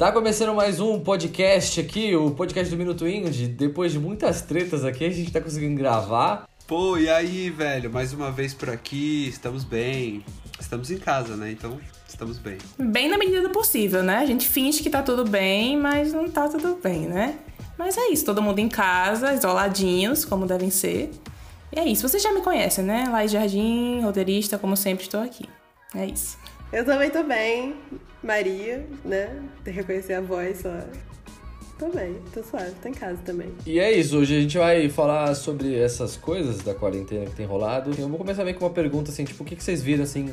Tá começando mais um podcast aqui, o podcast do Minuto Indie. Depois de muitas tretas aqui, a gente tá conseguindo gravar. Pô, e aí, velho? Mais uma vez por aqui, estamos bem. Estamos em casa, né? Então, estamos bem. Bem na medida do possível, né? A gente finge que tá tudo bem, mas não tá tudo bem, né? Mas é isso, todo mundo em casa, isoladinhos, como devem ser. E é isso, vocês já me conhecem, né? Laís Jardim, roteirista, como sempre, estou aqui. É isso. Eu também tô bem, Maria, né? Reconhecer a voz só. Tô bem, tô suave, tô em casa também. E é isso, hoje a gente vai falar sobre essas coisas da quarentena que tem rolado. Eu vou começar meio com uma pergunta assim, tipo, o que, que vocês viram assim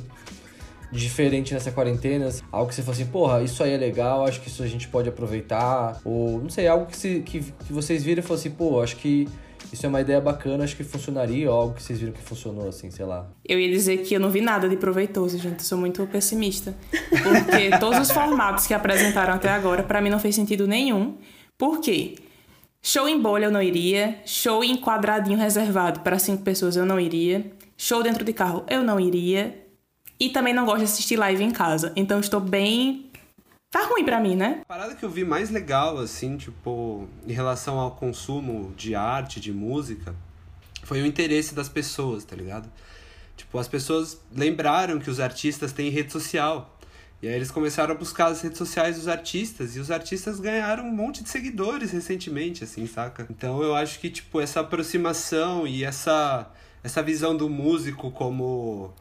diferente nessa quarentena? Algo que você fala assim, porra, isso aí é legal, acho que isso a gente pode aproveitar. Ou, não sei, algo que, se, que, que vocês viram e falaram assim, pô, acho que isso é uma ideia bacana, acho que funcionaria, ou algo que vocês viram que funcionou, assim, sei lá. Eu ia dizer que eu não vi nada de proveitoso, gente. Eu sou muito pessimista. Porque todos os formatos que apresentaram até agora, para mim não fez sentido nenhum. Por quê? Show em bolha eu não iria. Show em quadradinho reservado para cinco pessoas eu não iria. Show dentro de carro eu não iria. E também não gosto de assistir live em casa. Então estou bem tá ruim para mim, né? A parada que eu vi mais legal, assim, tipo, em relação ao consumo de arte, de música, foi o interesse das pessoas, tá ligado? Tipo, as pessoas lembraram que os artistas têm rede social. E aí eles começaram a buscar as redes sociais dos artistas e os artistas ganharam um monte de seguidores recentemente, assim, saca? Então eu acho que, tipo, essa aproximação e essa, essa visão do músico como,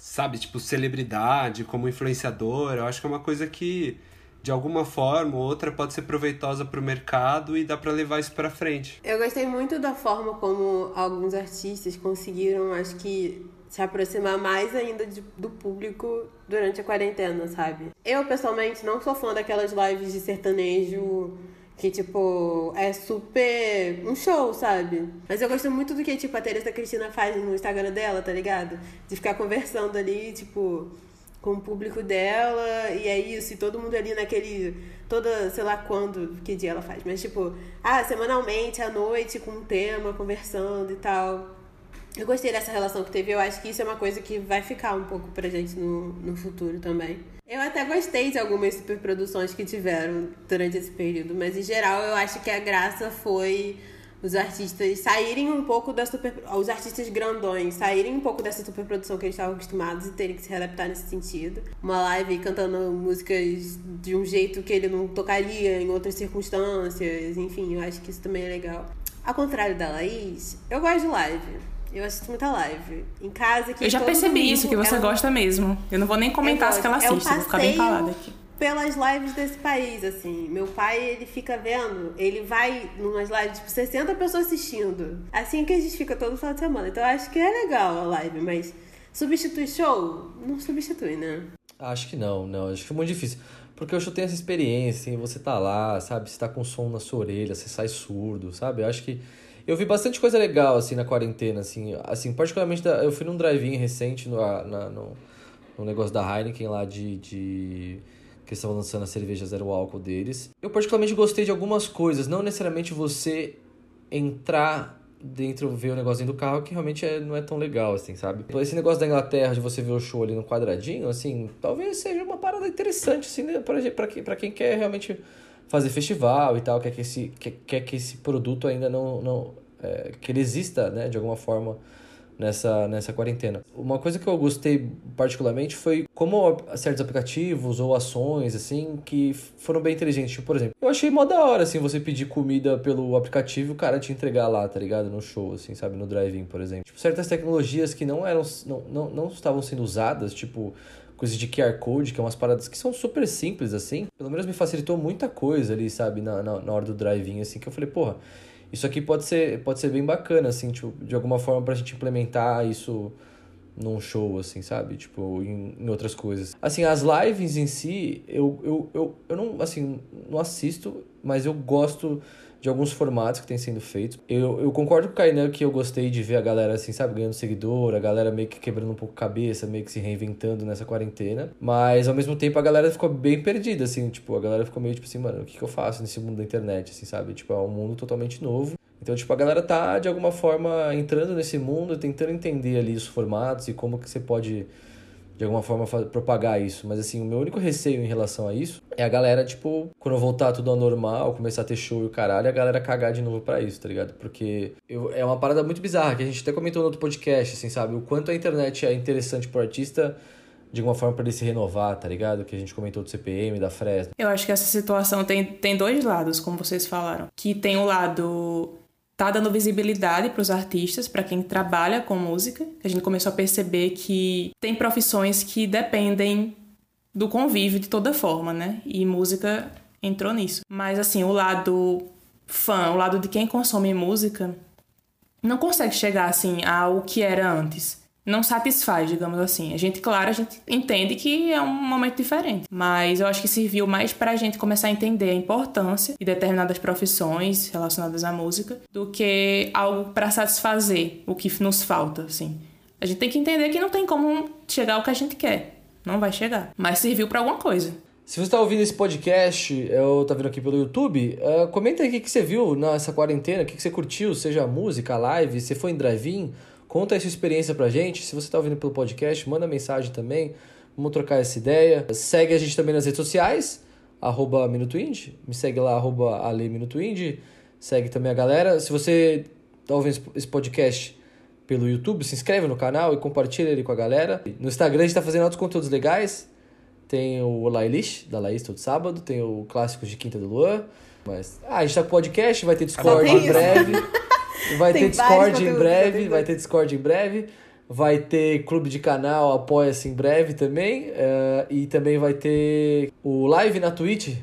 sabe, tipo, celebridade, como influenciador, eu acho que é uma coisa que de alguma forma ou outra pode ser proveitosa para o mercado e dá para levar isso para frente. Eu gostei muito da forma como alguns artistas conseguiram, acho que se aproximar mais ainda de, do público durante a quarentena, sabe? Eu pessoalmente não sou fã daquelas lives de sertanejo que, tipo, é super um show, sabe? Mas eu gosto muito do que, tipo, a Teresa Cristina faz no Instagram dela, tá ligado? De ficar conversando ali, tipo, com o público dela, e é isso, e todo mundo ali naquele. Toda, sei lá quando, que dia ela faz, mas tipo, ah, semanalmente, à noite, com um tema, conversando e tal. Eu gostei dessa relação que teve, eu acho que isso é uma coisa que vai ficar um pouco pra gente no, no futuro também. Eu até gostei de algumas superproduções que tiveram durante esse período, mas em geral eu acho que a graça foi os artistas saírem um pouco da super. Os artistas grandões saírem um pouco dessa superprodução que eles estavam acostumados e terem que se readaptar nesse sentido. Uma live cantando músicas de um jeito que ele não tocaria em outras circunstâncias. Enfim, eu acho que isso também é legal. Ao contrário da Laís, eu gosto de live. Eu assisto muita live. Em casa que Eu já percebi isso, que você é gosta mesmo. Eu não vou nem comentar se ela assiste, é um vou ficar bem calada aqui pelas lives desse país, assim. Meu pai, ele fica vendo, ele vai numas lives, tipo, 60 pessoas assistindo. Assim que a gente fica todo final de semana. Então eu acho que é legal a live, mas substitui show? Não substitui, né? Acho que não, não. Acho que é muito difícil. Porque eu show tem essa experiência, assim, você tá lá, sabe? Você tá com som na sua orelha, você sai surdo, sabe? Eu acho que. Eu vi bastante coisa legal, assim, na quarentena, assim. Assim, particularmente, eu fui num drive-in recente no, na, no, no negócio da Heineken lá de, de que estavam lançando a cerveja zero álcool deles. Eu particularmente gostei de algumas coisas, não necessariamente você entrar dentro, ver o negócio dentro do carro, que realmente é, não é tão legal, assim, sabe? Esse negócio da Inglaterra, de você ver o show ali no quadradinho, assim, talvez seja uma parada interessante, assim, né? pra, pra, pra quem quer realmente fazer festival e tal, quer que esse, quer, quer que esse produto ainda não... não é, que ele exista, né, de alguma forma nessa, nessa quarentena. Uma coisa que eu gostei particularmente foi como certos aplicativos ou ações, assim, que foram bem inteligentes. Tipo, por exemplo, eu achei mó da hora, assim, você pedir comida pelo aplicativo e o cara te entregar lá, tá ligado? No show, assim, sabe? No drive-in, por exemplo. Tipo, certas tecnologias que não eram, não, não, não estavam sendo usadas, tipo, coisas de QR Code, que é umas paradas que são super simples, assim. Pelo menos me facilitou muita coisa ali, sabe? Na, na, na hora do drive-in, assim, que eu falei, porra isso aqui pode ser, pode ser bem bacana, assim, tipo, de alguma forma pra gente implementar isso num show, assim, sabe? Tipo, em, em outras coisas. Assim, as lives em si, eu, eu, eu, eu não, assim, não assisto, mas eu gosto de alguns formatos que têm sendo feitos. Eu, eu concordo com o Kainan que eu gostei de ver a galera, assim, sabe, ganhando seguidor, a galera meio que quebrando um pouco a cabeça, meio que se reinventando nessa quarentena. Mas, ao mesmo tempo, a galera ficou bem perdida, assim, tipo, a galera ficou meio tipo assim, mano, o que, que eu faço nesse mundo da internet, assim, sabe? Tipo, é um mundo totalmente novo. Então, tipo, a galera tá, de alguma forma, entrando nesse mundo, tentando entender ali os formatos e como que você pode de alguma forma propagar isso. Mas assim, o meu único receio em relação a isso é a galera, tipo, quando voltar tudo ao normal, começar a ter show e o caralho, a galera cagar de novo para isso, tá ligado? Porque eu, é uma parada muito bizarra, que a gente até comentou no outro podcast, assim, sabe? O quanto a internet é interessante pro artista de alguma forma para ele se renovar, tá ligado? Que a gente comentou do CPM, da Fresno. Eu acho que essa situação tem, tem dois lados, como vocês falaram. Que tem o lado tá dando visibilidade para os artistas, para quem trabalha com música. A gente começou a perceber que tem profissões que dependem do convívio de toda forma, né? E música entrou nisso. Mas assim, o lado fã, o lado de quem consome música, não consegue chegar assim ao que era antes não satisfaz, digamos assim. A gente, claro, a gente entende que é um momento diferente, mas eu acho que serviu mais para a gente começar a entender a importância de determinadas profissões relacionadas à música do que algo para satisfazer o que nos falta, assim. A gente tem que entender que não tem como chegar ao que a gente quer. Não vai chegar. Mas serviu para alguma coisa. Se você está ouvindo esse podcast, eu tá vendo aqui pelo YouTube, uh, comenta aí o que, que você viu nessa quarentena, o que, que você curtiu, seja música, live, se foi em drive-in, Conta essa experiência pra gente. Se você está ouvindo pelo podcast, manda mensagem também. Vamos trocar essa ideia. Segue a gente também nas redes sociais, arroba Minuto Indie. Me segue lá, arroba Ale. Segue também a galera. Se você está ouvindo esse podcast pelo YouTube, se inscreve no canal e compartilha ele com a galera. No Instagram a gente está fazendo outros conteúdos legais. Tem o Lailish, da Laís, todo sábado. Tem o Clássicos de Quinta do Luan. Mas, ah, a gente tá com podcast, vai ter Discord em breve. Vai ter Discord em breve, vai ter Discord em breve. Vai ter clube de canal, apoia-se em breve também. Uh, e também vai ter o live na Twitch.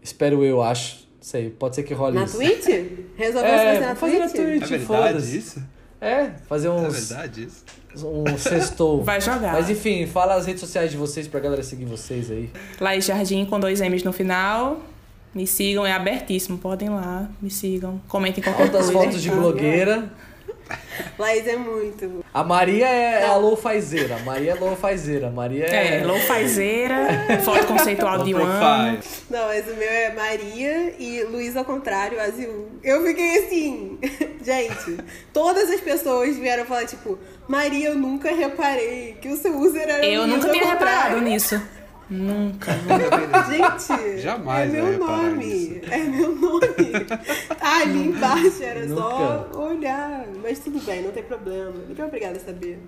Espero eu, acho. Sei, pode ser que role na isso. Na Twitch? Resolveu é, fazer na fazer Twitch? Na Twitch é verdade isso? É, fazer uns... É verdade isso? Um sextou. Vai jogar. Mas enfim, fala as redes sociais de vocês pra galera seguir vocês aí. Laís Jardim com dois M's no final. Me sigam, é abertíssimo. Podem ir lá, me sigam. Comentem qualquer Altas coisa. fotos de blogueira. Laís é muito. A Maria é a low-fizeira. A Maria é low-fizeira. Maria é. É, low-fizeira, foto conceitual de um ano. Não, mas o meu é Maria e Luiz ao contrário, azul. Eu fiquei assim. Gente, todas as pessoas vieram falar, tipo, Maria, eu nunca reparei que o seu user era Eu Luiz nunca tinha reparado nisso. Nunca, Gente, jamais é meu nome. É meu nome. Ah, ali embaixo era nunca. só olhar. Mas tudo bem, não tem problema. Muito obrigada a saber.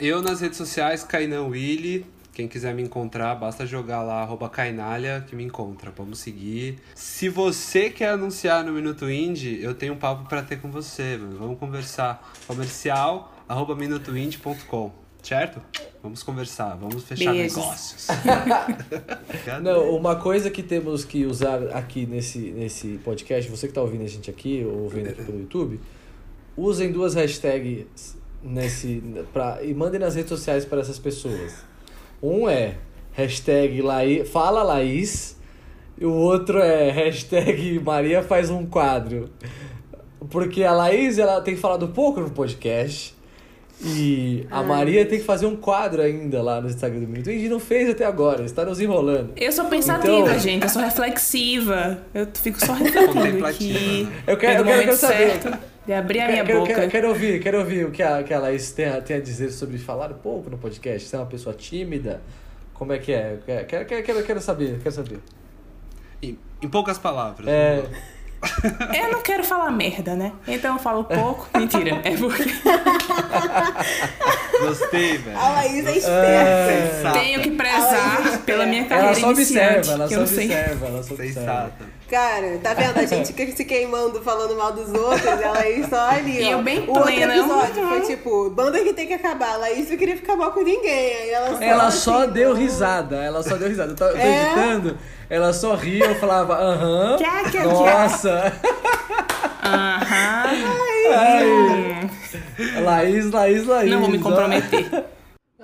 Eu nas redes sociais, Kainan Willy. Quem quiser me encontrar, basta jogar lá, arroba Kainalha, que me encontra. Vamos seguir. Se você quer anunciar no Minuto Indie, eu tenho um papo para ter com você, mano. Vamos conversar. Comercial, arroba minutoindie.com certo? Vamos conversar, vamos fechar Beijos. negócios. Não, uma coisa que temos que usar aqui nesse, nesse podcast, você que está ouvindo a gente aqui, ou ouvindo aqui pelo YouTube, usem duas hashtags nesse, pra, e mandem nas redes sociais para essas pessoas. Um é hashtag Laís, fala Laís, e o outro é hashtag Maria faz um quadro. Porque a Laís ela tem falado pouco no podcast. E a Maria tem que fazer um quadro ainda lá no Instagram do Minuto. E a gente não fez até agora, está nos enrolando. Eu sou pensativa, então... gente, eu sou reflexiva. Eu fico só refletindo aqui. Eu quero, eu quero, quero saber. de abrir a minha quero, boca. Quero, quero, ouvir, quero ouvir o que a, que a Laís tem a, tem a dizer sobre falar pouco no podcast. Você é uma pessoa tímida? Como é que é? Quero, quero, quero, quero saber, quero saber. Em, em poucas palavras. É... Eu não quero falar merda, né? Então eu falo pouco. Mentira, é porque. Gostei, velho. A Laís é esperta. É... Tenho que prezar pela minha carreira ela só observa, ela só observa, ela só observa. Cara, tá vendo? A gente se queimando, falando mal dos outros, a Laís só ali, ó. Eu bem o outro episódio uhum. foi tipo, banda que tem que acabar. A Laís não queria ficar mal com ninguém. Aí ela só, ela só assim, deu risada, ela só deu risada. Eu tô, é? editando, ela só ria, eu falava, aham, nossa. Aham. Laís, Laís, Laís. Não vou me comprometer.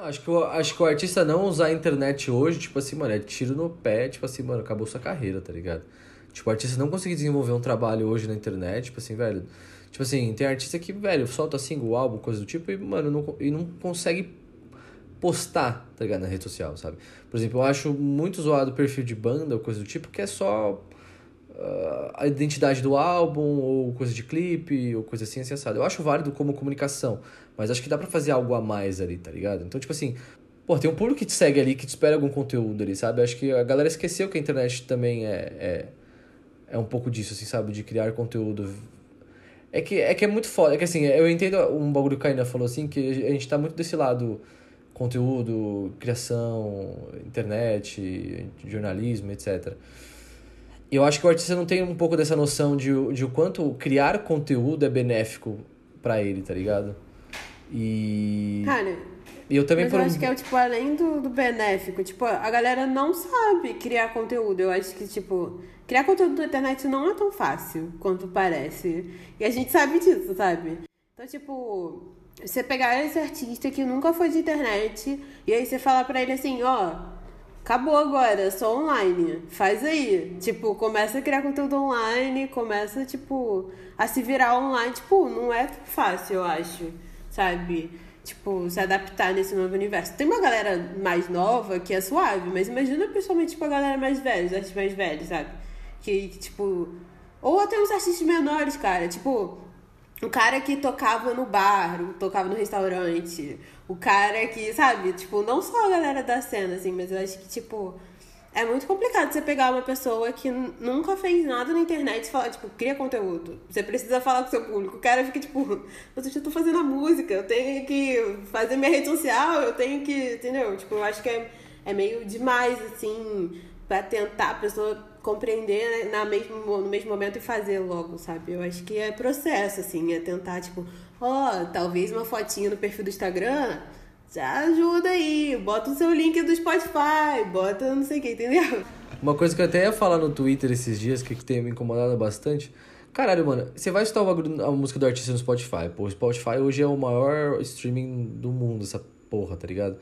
Acho que, o, acho que o artista não usar a internet hoje, tipo assim, mano, é tiro no pé, tipo assim, mano, acabou sua carreira, tá ligado? Tipo, o artista não conseguir desenvolver um trabalho hoje na internet, tipo assim, velho. Tipo assim, tem artista que, velho, solta single, álbum, coisa do tipo, e, mano, não, e não consegue postar, tá ligado? Na rede social, sabe? Por exemplo, eu acho muito zoado o perfil de banda ou coisa do tipo, que é só uh, a identidade do álbum, ou coisa de clipe, ou coisa assim, assim, Eu acho válido como comunicação, mas acho que dá para fazer algo a mais ali, tá ligado? Então, tipo assim, Pô, tem um público que te segue ali, que te espera algum conteúdo ali, sabe? Acho que a galera esqueceu que a internet também é, é, é um pouco disso, assim, sabe? De criar conteúdo. É que, é que é muito foda. É que assim, eu entendo um bagulho que a Kaina falou assim, que a gente tá muito desse lado conteúdo, criação, internet, jornalismo, etc. Eu acho que o artista não tem um pouco dessa noção de, de o quanto criar conteúdo é benéfico para ele, tá ligado? E. Cara, e eu também mas por eu acho que é, tipo, além do, do benéfico, tipo, a galera não sabe criar conteúdo. Eu acho que, tipo, criar conteúdo na internet não é tão fácil quanto parece. E a gente sabe disso, sabe? Então, tipo, você pegar esse artista que nunca foi de internet e aí você falar pra ele assim, ó, acabou agora, só online. Faz aí. Tipo, começa a criar conteúdo online, começa, tipo, a se virar online. Tipo, não é tão fácil, eu acho, sabe? Tipo, se adaptar nesse novo universo. Tem uma galera mais nova que é suave, mas imagina principalmente, tipo, a galera mais velha, os artistas mais velhos, sabe? Que, que, tipo... Ou até os artistas menores, cara. Tipo, o cara que tocava no bar, tocava no restaurante, o cara que, sabe, tipo, não só a galera da cena, assim, mas eu acho que, tipo, é muito complicado você pegar uma pessoa que nunca fez nada na internet e falar, tipo, cria conteúdo. Você precisa falar com seu público. O cara fica, tipo, mas eu tô fazendo a música, eu tenho que fazer minha rede social, eu tenho que, entendeu? Tipo, eu acho que é, é meio demais, assim, pra tentar a pessoa compreender né, na mesmo, no mesmo momento e fazer logo, sabe? Eu acho que é processo, assim, é tentar, tipo, ó, talvez uma fotinha no perfil do Instagram ajuda aí, bota o seu link do Spotify, bota não sei o que, entendeu? Uma coisa que eu até ia falar no Twitter esses dias, que, que tem me incomodado bastante. Caralho, mano, você vai escutar o bagulho, a música do artista no Spotify. Pô, o Spotify hoje é o maior streaming do mundo, essa porra, tá ligado?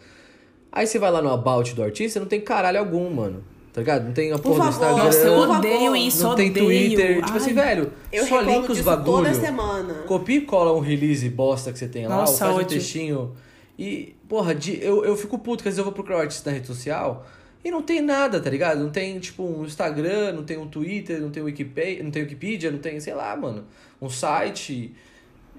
Aí você vai lá no About do artista, não tem caralho algum, mano. Tá ligado? Não tem a Por porra do. Instagram. Nossa, eu odeio isso, não tem odeio. Twitter. Tipo Ai. assim, velho, Eu só linka os bagulho. toda semana. Copia e cola um release bosta que você tem lá, ou Nossa, faz um textinho. E, porra, de, eu, eu fico puto, que às vezes eu vou procurar um artista na rede social e não tem nada, tá ligado? Não tem, tipo, um Instagram, não tem um Twitter, não tem Wikipedia, não tem Wikipedia, não tem, sei lá, mano, um site.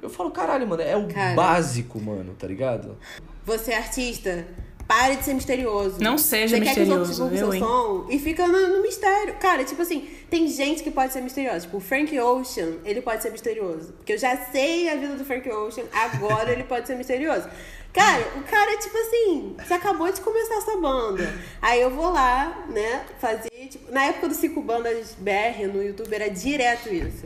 Eu falo, caralho, mano, é o Cara. básico, mano, tá ligado? Você é artista, pare de ser misterioso. Não seja Você quer que os outros misterioso, divulguem seu eu, som e fica no, no mistério. Cara, tipo assim, tem gente que pode ser misteriosa. Tipo, o Frank Ocean, ele pode ser misterioso. Porque eu já sei a vida do Frank Ocean, agora ele pode ser misterioso. Cara, o cara, tipo assim, você acabou de começar essa banda. Aí eu vou lá, né, fazer. Tipo, na época do Cinco Bandas BR no YouTube era direto isso.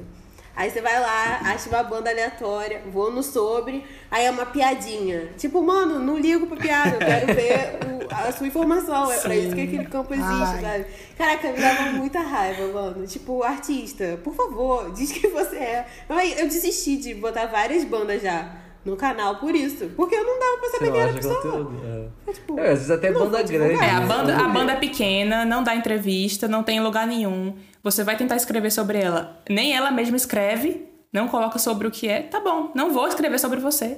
Aí você vai lá, acha uma banda aleatória, vou no sobre, aí é uma piadinha. Tipo, mano, não ligo pra piada, eu quero ver o- a sua informação. É pra Sim. isso que aquele campo existe, Ai. sabe? Caraca, me dava muita raiva, mano. Tipo, artista, por favor, diz que você é. Aí eu desisti de botar várias bandas já no canal por isso. Porque eu não dava pra Você saber não quem era a pessoa. conteúdo? É. Tipo, É, às vezes até banda divulgar. grande. É, a né? banda, a banda é pequena, não dá entrevista, não tem lugar nenhum. Você vai tentar escrever sobre ela. Nem ela mesma escreve, não coloca sobre o que é. Tá bom, não vou escrever sobre você.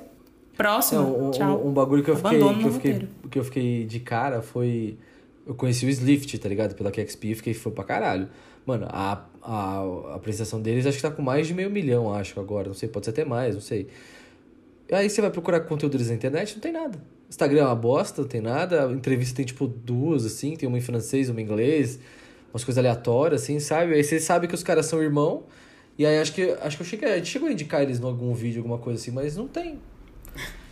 Próximo. Não, um, Tchau. um, bagulho que eu, fiquei, Abandono que, eu fiquei, que eu fiquei de cara foi. Eu conheci o Slift, tá ligado? Pela KXP e fiquei foi pra caralho. Mano, a, a, a apresentação deles acho que tá com mais de meio milhão, acho, agora. Não sei, pode ser até mais, não sei. Aí você vai procurar conteúdo deles na internet, não tem nada. Instagram é uma bosta, não tem nada. A entrevista tem tipo duas, assim, tem uma em francês, uma em inglês, umas coisas aleatórias, assim, sabe? Aí você sabe que os caras são irmão. E aí acho que acho que eu cheguei, a gente chegou a indicar eles em algum vídeo, alguma coisa assim, mas não tem.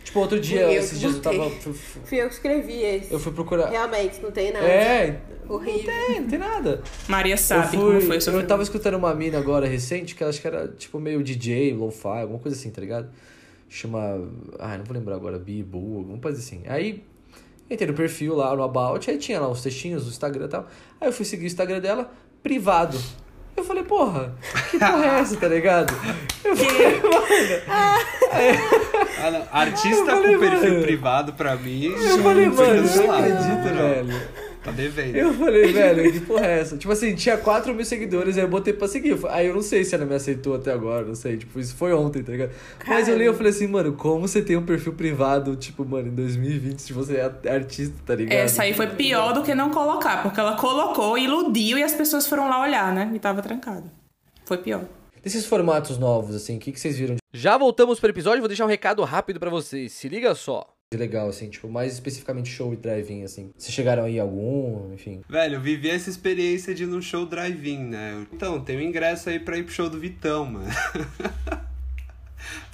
Tipo, outro dia, eu esses dias eu tava. Fui eu que escrevi esse. Eu fui procurar. Realmente, não tem nada. É, Horrível. tem, não tem nada. Maria Eu, sabe fui, como foi eu tava escutando uma mina agora recente, que eu acho que era tipo meio DJ, lo-fi, alguma coisa assim, tá ligado? Chama. Ah, não vou lembrar agora, Bibu, alguma coisa assim. Aí entrei no perfil lá no About, aí tinha lá os textinhos do Instagram e tal. Aí eu fui seguir o Instagram dela, privado. Eu falei, porra, que porra é essa, tá ligado? Eu falei, mano. Ah, não. Artista Eu falei, com perfil mano. privado, pra mim, Eu falei, mano, não cancelado. acredito, Não, velho. Tá devendo. Eu falei, velho, que porra é essa? Tipo assim, tinha 4 mil seguidores, aí eu botei pra seguir. Aí eu não sei se ela me aceitou até agora, não sei. Tipo, isso foi ontem, tá ligado? Mas eu li e falei assim, mano, como você tem um perfil privado, tipo, mano, em 2020, se você é artista, tá ligado? Essa aí foi pior do que não colocar, porque ela colocou, iludiu e as pessoas foram lá olhar, né? E tava trancado. Foi pior. Desses formatos novos, assim, o que, que vocês viram? Já voltamos pro episódio, vou deixar um recado rápido pra vocês. Se liga só. Legal, assim, tipo, mais especificamente show e drive-in, assim. Vocês chegaram aí algum, enfim? Velho, eu vivi essa experiência de ir num show drive-in, né? Então, tem um ingresso aí pra ir pro show do Vitão, mano.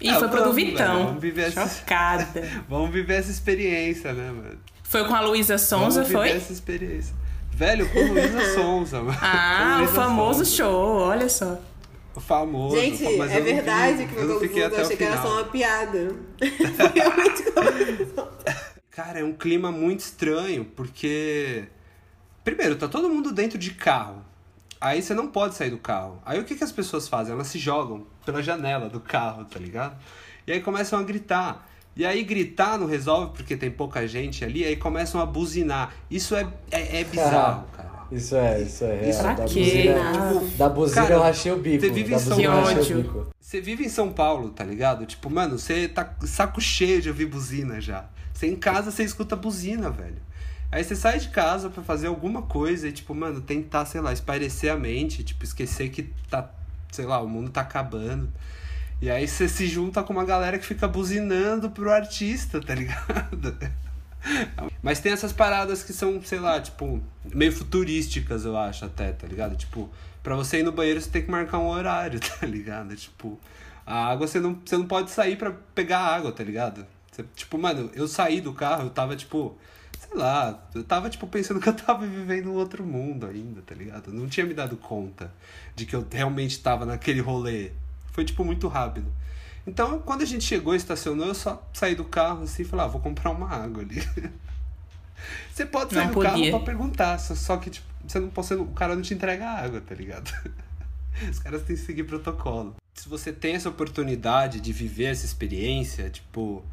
E Ah, foi pro do Vitão. vamos viver essa- Chocada. Vamos viver essa experiência, né, mano? Foi com a Luísa Sonza, Vamos viver foi? essa experiência. Velho, com Luísa Sonza, mano. Ah, o famoso Sonza. show, olha só. O famoso. Gente, mas é eu verdade vi- que eu foi até o achei que era final. só uma piada. Foi realmente Cara, é um clima muito estranho, porque. Primeiro, tá todo mundo dentro de carro. Aí você não pode sair do carro. Aí o que, que as pessoas fazem? Elas se jogam pela janela do carro, tá ligado? E aí começam a gritar. E aí gritar não resolve porque tem pouca gente ali, aí começam a buzinar. Isso é, é, é bizarro, cara. Isso é, isso é real. Pra da quê? buzina, Tipo, da buzina Cara, eu rachei o bico. você vive em São Paulo. Que. Você vive em São Paulo, tá ligado? Tipo, mano, você tá saco cheio de ouvir buzina já. Você em casa, você escuta buzina, velho. Aí você sai de casa pra fazer alguma coisa e, tipo, mano, tentar, sei lá, espairecer a mente, tipo, esquecer que tá, sei lá, o mundo tá acabando. E aí você se junta com uma galera que fica buzinando pro artista, tá ligado? Mas tem essas paradas que são, sei lá, tipo, meio futurísticas, eu acho, até, tá ligado? Tipo, pra você ir no banheiro, você tem que marcar um horário, tá ligado? Tipo, a água você não, você não pode sair pra pegar água, tá ligado? Você- tipo, mano, eu saí do carro, eu tava, tipo, sei lá, eu tava, tipo, pensando que eu tava vivendo um outro mundo ainda, tá ligado? Eu não tinha me dado conta de que eu realmente tava naquele rolê. Foi, tipo, muito rápido. Então, quando a gente chegou e estacionou, eu só saí do carro assim e falei, ah, vou comprar uma água ali. Você pode sair Não do carro podia. pra perguntar, só, que tipo, você não, não- o cara não te entrega a água, tá ligado? Os caras têm que seguir protocolo. Se você tem essa oportunidade de viver essa experiência, tipo,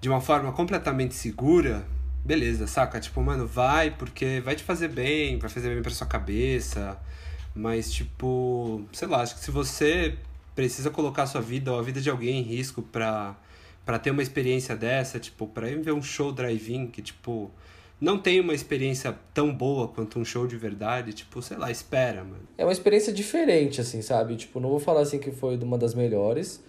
de uma forma completamente segura, beleza, saca? Tipo, mano, vai porque vai te fazer bem, vai fazer bem pra sua cabeça. Mas, tipo, sei lá, acho que se você precisa colocar sua vida ou a vida de alguém em risco pra ter uma experiência dessa, tipo, pra ir ver um show drive-in que, tipo, não tem uma experiência tão boa quanto um show de verdade, tipo, sei lá, espera, mano. É uma experiência diferente, assim, sabe? Tipo, não vou falar assim que foi uma das melhores,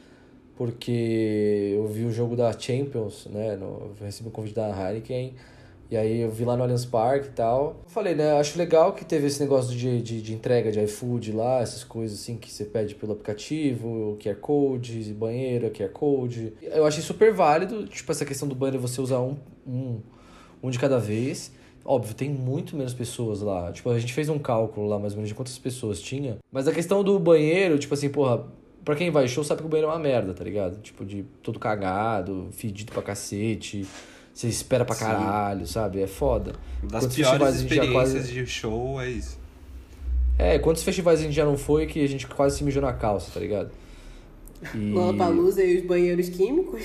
porque eu vi o jogo da Champions, né? No, eu recebi um convite da Heineken, e aí eu vi lá no Allianz Parque e tal. Eu falei, né? Acho legal que teve esse negócio de, de, de entrega de iFood lá, essas coisas assim que você pede pelo aplicativo, QR Code, banheiro, QR Code. Eu achei super válido, tipo, essa questão do banheiro você usar um, um, um de cada vez. Óbvio, tem muito menos pessoas lá. Tipo, a gente fez um cálculo lá, mais ou menos, de quantas pessoas tinha. Mas a questão do banheiro, tipo assim, porra, pra quem vai show sabe que o banheiro é uma merda, tá ligado? Tipo, de todo cagado, fedido pra cacete. Você espera pra Sim. caralho, sabe? É foda. Das Quantos piores festivais a gente já experiências quase- de show é isso. É, quantos festivais a gente já não foi que a gente quase se mijou na calça, tá ligado? E... Lollapalooza e os banheiros químicos.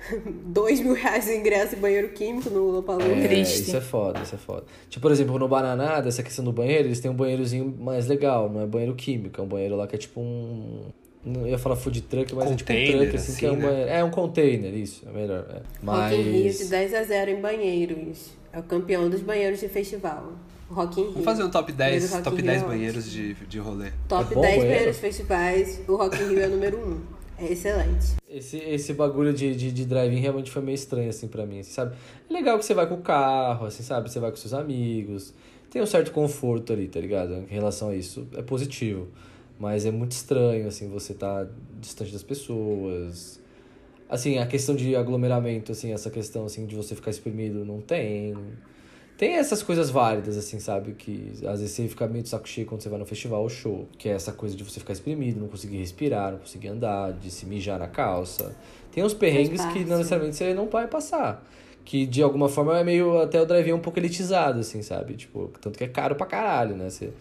Dois mil reais de ingresso e banheiro químico no Lollapalooza. É, Triste. isso é foda, isso é foda. Tipo, por exemplo, no Bananada, essa questão do banheiro, eles têm um banheirozinho mais legal, não é banheiro químico, é um banheiro lá que é tipo um. Não ia falar food truck, mas é tipo um Container, truck, assim, assim, que é um né? banheiro. É um container, isso, é melhor. É. Rock in Rio de Mas. 10 a 0 em banheiros. É o campeão dos banheiros de festival. Rock in Rio. Vamos fazer um top Banheiro 10, Rock top in 10 Rio é banheiros de, de rolê. Top É bom 10 banheiro? banheiros de festivais. O Rock in Rio é o número 1. É excelente. Esse, esse bagulho de, de, de drive-in realmente foi meio estranho, assim, pra mim, assim, sabe? É legal que você vai com o carro, assim, sabe? Você vai com seus amigos. Tem um certo conforto ali, tá ligado? Em relação a isso, é positivo. Mas é muito estranho, assim, você tá distante das pessoas. Assim, a questão de aglomeramento, assim, essa questão, assim, de você ficar exprimido, não tem. Tem essas coisas válidas, assim, sabe? Que às vezes você fica meio de saco cheio quando você vai no festival ou show. Que é essa coisa de você ficar exprimido, não conseguir respirar, não conseguir andar, de se mijar na calça. Tem uns perrengues que não necessariamente você não vai passar. Que de alguma forma é meio até o drive um pouco elitizado, assim, sabe? Tipo, tanto que é caro pra caralho, né? Você,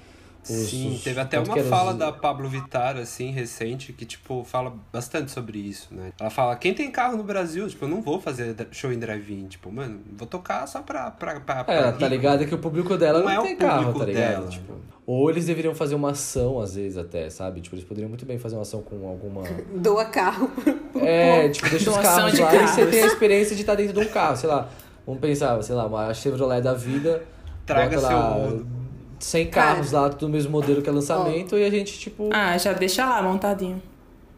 os- Sim, os- teve até tanto uma fala os- da Pablo Vittar, assim, recente, que, tipo, fala bastante sobre isso, né? Ela fala, quem tem carro no Brasil, tipo, eu não vou fazer show em drive-in, tipo, mano, vou tocar só pra... pra, pra, pra É, tá ligado que o público dela Não não, é tem carro, tá ligado? dela. Tipo, ou eles deveriam fazer uma ação, às vezes, até, sabe? Tipo, eles poderiam muito bem fazer uma ação com alguma. Doa carro. É, tipo, deixa os Doação carros de lá e carros. você tem a experiência de estar dentro de um carro, sei lá. Vamos pensar, sei lá, uma Chevrolet da vida. Traga seu lá. 100 carros lá, tudo do mesmo modelo que é lançamento, e a gente, tipo. Ah, já deixa lá montadinho.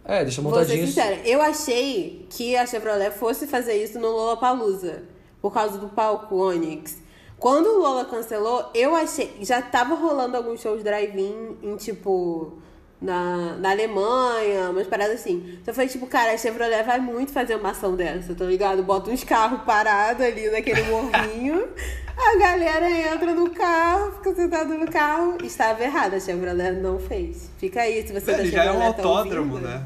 É, deixa Vou ser montadinho. sincera, eu achei que a Chevrolet fosse fazer isso no Lollapalooza, por causa do palco Onix. Quando o Lola cancelou, eu achei... Já tava rolando alguns shows drive-in em, tipo... Na, na Alemanha, umas paradas assim. Então foi tipo, cara, a Chevrolet vai muito fazer uma ação dessa, tá ligado? Bota uns carros parados ali naquele morrinho. A galera entra no carro, fica sentada no carro. Estava errado, a Chevrolet não fez. Fica aí, se você da Ele já é um tá autódromo, ouvindo. né?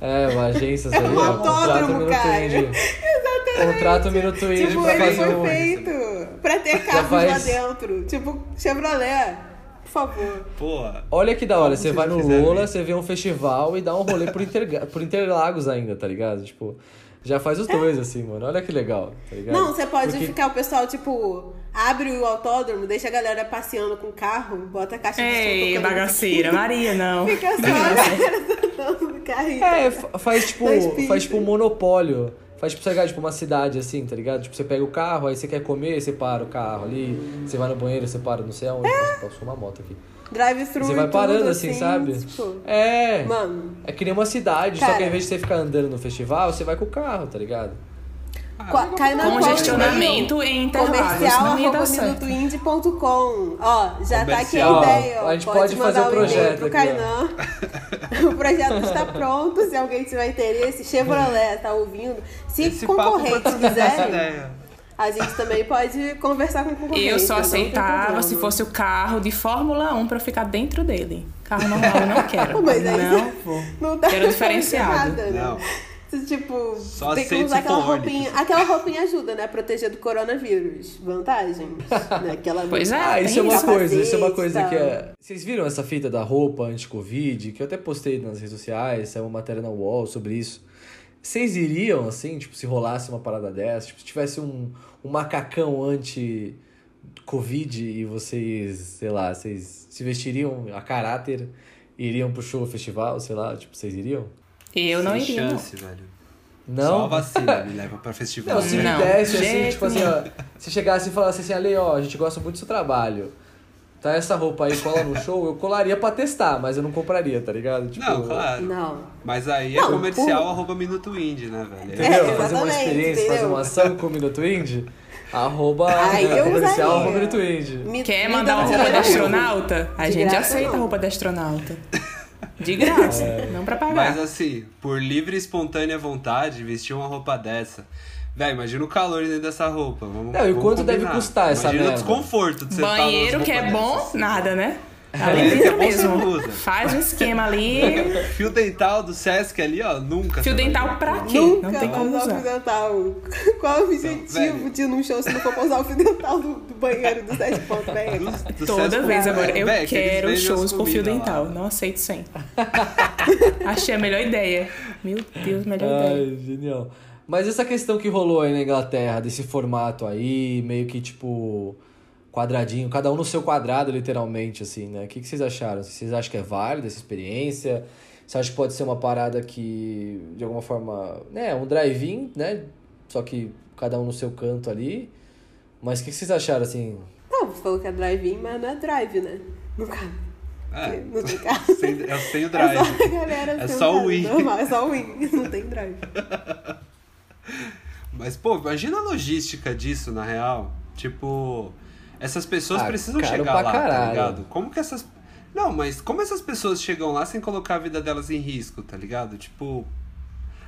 É, uma agência aí, um autódromo, cara. Exatamente. Contrata o Minuto Indie Tipo, pra ele fazer foi um. feito pra ter carros faz- lá dentro. Tipo, Chevrolet, por favor. Pô, Olha que da hora, você vai no Lola, isso? você vê um festival e dá um rolê por, Inter... por Interlagos ainda, tá ligado? Tipo, já faz os dois, assim, mano. Olha que legal, tá ligado? Não, você pode Porque- ficar, o pessoal, tipo, abre o autódromo, deixa a galera passeando com o carro, bota a caixa de som Ei, bagaceira, Maria, não. Fica só a galera no carrinho. É, fa- faz tipo, faz tipo um monopólio. Faz tipo, você pegar, tipo uma cidade assim, tá ligado? Tipo, você pega o carro, aí você quer comer, você para o carro ali. Você vai no banheiro, você para não sei aonde. Nossa, passou uma moto aqui. Drive-thru Você vai parando tudo, assim, sabe? Tipo, É. mano, É que nem uma cidade, só Cara. que ao invés de você ficar andando no festival, você vai com o carro, tá ligado? qua- cai na Congestionamento em Interlagos. Comercial Não ia arroba dar certo. minutoindie.com. Ó, já tá aqui a Comercial. ideia. Ó. A gente pode fazer mandar o um e-mail projeto pro aqui, Kainan. o projeto está pronto. Se alguém tiver interesse, Chevrolet tá ouvindo. Se esse papo concorrentes a gente também pode conversar com concorrentes. Eu só aceitava se fosse o carro de Fórmula 1 pra eu ficar dentro dele. Carro normal eu não quero. Mas aí não vou. Não dá Quero diferenciado. nada, né? Não. Tipo, Só tem que usar aquela roupinha. Aquela roupinha ajuda, né? Proteger do coronavírus. Vantagens. né? Aquela Pois é, Ah, isso é uma coisa, isso é uma coisa que é. Vocês viram essa fita da roupa anti-Covid, que eu até postei nas redes sociais, saiu uma matéria na UOL sobre isso. Vocês iriam, assim, tipo, se rolasse uma parada dessa, tipo, se tivesse um, um macacão anti-Covid e vocês, sei lá, vocês se vestiriam a caráter e iriam pro show, festival, sei lá, tipo, vocês iriam? Eu não Sem iria, não. chance, velho. Só Não? a vacina me leva pra festival. Não, se me Não, desse assim, tipo assim, ó, se chegasse e falasse assim, Ale, ó, a gente gosta muito do seu trabalho. Tá essa roupa aí, cola no show, eu colaria pra testar, mas eu não compraria, tá ligado? Tipo, Não, claro. Não. Mas aí é Não, comercial por- arroba Minuto Indie, né, velho? Entendeu? É, fazer uma exatamente, experiência, fazer entendeu? uma ação com o Minuto Indie, arroba Ai, né, comercial arroba Minuto Indie. Me- Quer mandar uma roupa de dinheiro. astronauta? A De gente graça, aceita a roupa de astronauta. De graça, não pra pagar. Mas assim, por livre e espontânea vontade, vestir uma roupa dessa. Véi, imagina o calor dentro dessa roupa. Vamos, Não, e vamos quanto deve combinar. custar essa Imagina o merda? desconforto de você estar Banheiro nas que é bom, dessas. nada, né? Ali que é mesmo. Faz um esquema ali. Fio dental do Sesc ali, ó, nunca. Fio dental pra quê? Nunca Não tem como usar o fio dental. Qual é o objetivo de ir num show se não for pra usar o fio dental do, do banheiro do 7 pontos, velho? Do- do Toda Sesc vez agora. Eu Véi, que eles quero shows com fio comidas lá. dental. Não aceito sem. Achei a melhor ideia. Meu Deus, melhor ideia. Ai, genial. Mas essa questão que rolou aí na Inglaterra, desse formato aí, meio que tipo quadradinho, cada um no seu quadrado, literalmente, assim, né? O que, que vocês acharam? Vocês acham que é válido essa experiência? Você acha que pode ser uma parada que, de alguma forma, né, um drive-in, né? Só que cada um no seu canto ali. Mas o que, que vocês acharam, assim? Não, você falou que é drive-in, mas não é drive, né? No carro. É, Não tem carro. sem, é sem o É drive. só galera É só o Wii. Normal, é só o Wii, não tem drive. Mas, pô, imagina a logística disso, na real. Tipo, essas pessoas Ah, precisam chegar lá, tá caralho. ligado? Como que essas. Não, mas como essas pessoas chegam lá sem colocar a vida delas em risco, tá ligado? Tipo.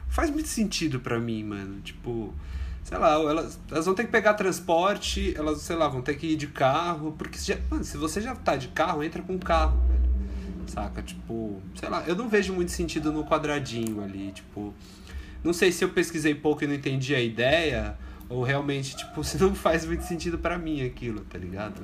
Faz muito sentido pra mim, mano. Tipo. Sei lá, elas, elas vão ter que pegar transporte, elas, sei lá, vão ter que ir de carro, porque se, já, mano, se você já tá de carro, entra com carro, velho. Saca? Tipo, sei lá, eu não vejo muito sentido no quadradinho ali, tipo. Não sei se eu pesquisei pouco e não entendi a ideia, ou realmente, tipo, se não faz muito sentido pra mim aquilo, tá ligado?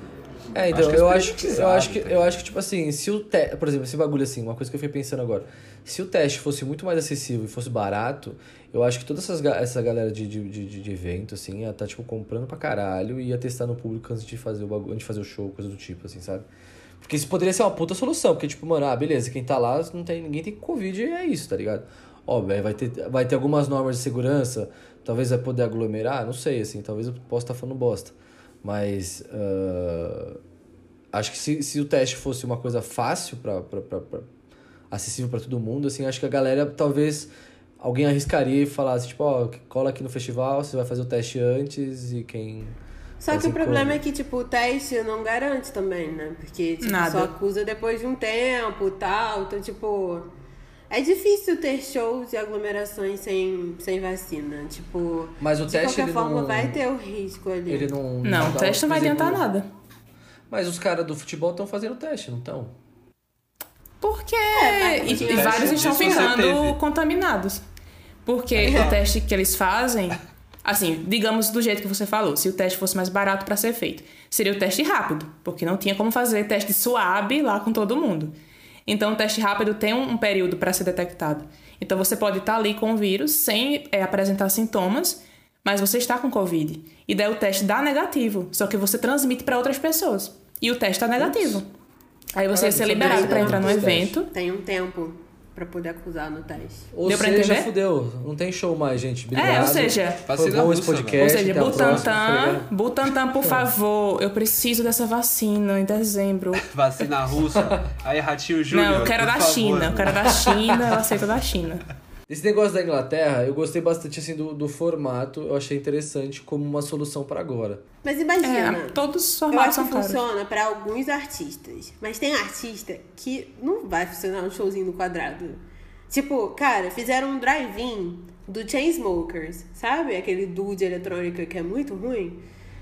É, então, Acho que eu acho que, eu acho que, tá eu acho que, tipo assim, se o teste, por exemplo, esse bagulho assim, uma coisa que eu fiquei pensando agora, se o teste fosse muito mais acessível e fosse barato, eu acho que toda essas, essa galera de, de, de, de evento, assim, ia tá, tipo, comprando pra caralho e ia testar no público antes de fazer o bagulho, antes de fazer o show, coisa do tipo, assim, sabe? Porque isso poderia ser uma puta solução, porque, tipo, mano, ah, beleza, quem tá lá, não tem, ninguém tem Covid e é isso, tá ligado? Óbvio, vai ter, vai ter algumas normas de segurança, talvez vai poder aglomerar, não sei, assim, talvez eu possa estar falando bosta. Mas ah, acho que se, se o teste fosse uma coisa fácil pra, pra, pra, pra acessível para todo mundo, assim, acho que a galera talvez alguém arriscaria e falasse, tipo, ó, cola aqui no festival, você vai fazer o teste antes e quem. Só que o problema é que, tipo, o teste não garante também, né? Porque, tipo, Nada. só acusa depois de um tempo e tal. Então, tipo. É difícil ter shows e aglomerações sem, sem vacina. Tipo, Mas o de teste qualquer forma não, vai ter o risco ali. ele não. Não, o dá- teste não vai adiantar nada. Mas os caras do futebol estão fazendo teste, não estão? Porque É, e, o e vários estão ficando contaminados. Porque o teste que eles fazem, assim, digamos do jeito que você falou, se o teste fosse mais barato para ser feito, seria o teste rápido, porque não tinha como fazer teste suave lá com todo mundo. Então, o teste rápido tem um, um período para ser detectado. Então, você pode estar ali com o vírus sem é, apresentar sintomas, mas você está com Covid. E daí o teste dá negativo, só que você transmite para outras pessoas. E o teste está negativo. Aí você ia ser liberado para não entrar no evento. Tem um tempo pra poder acusar no teste. Ou Deu pra seja, entender? fudeu. Não tem show mais, gente. Obrigado. É, ou seja, Foi bom esse podcast. Ou seja, Butantan? Butantan, por favor, eu preciso dessa vacina em dezembro. Vacina russa. Aí, Ratinho Júnior. Não, eu quero da favor. China, eu quero da China, eu aceito da China. Esse negócio da Inglaterra, eu gostei bastante assim do, do formato. Eu achei interessante como uma solução pra agora. Mas imagina. É, todos os Eu formatos acho são que funciona pra alguns artistas. Mas tem artista que não vai funcionar um showzinho no quadrado. Tipo, cara, fizeram um drive-in do Chainsmokers, sabe? Aquele duo de eletrônica que é muito ruim.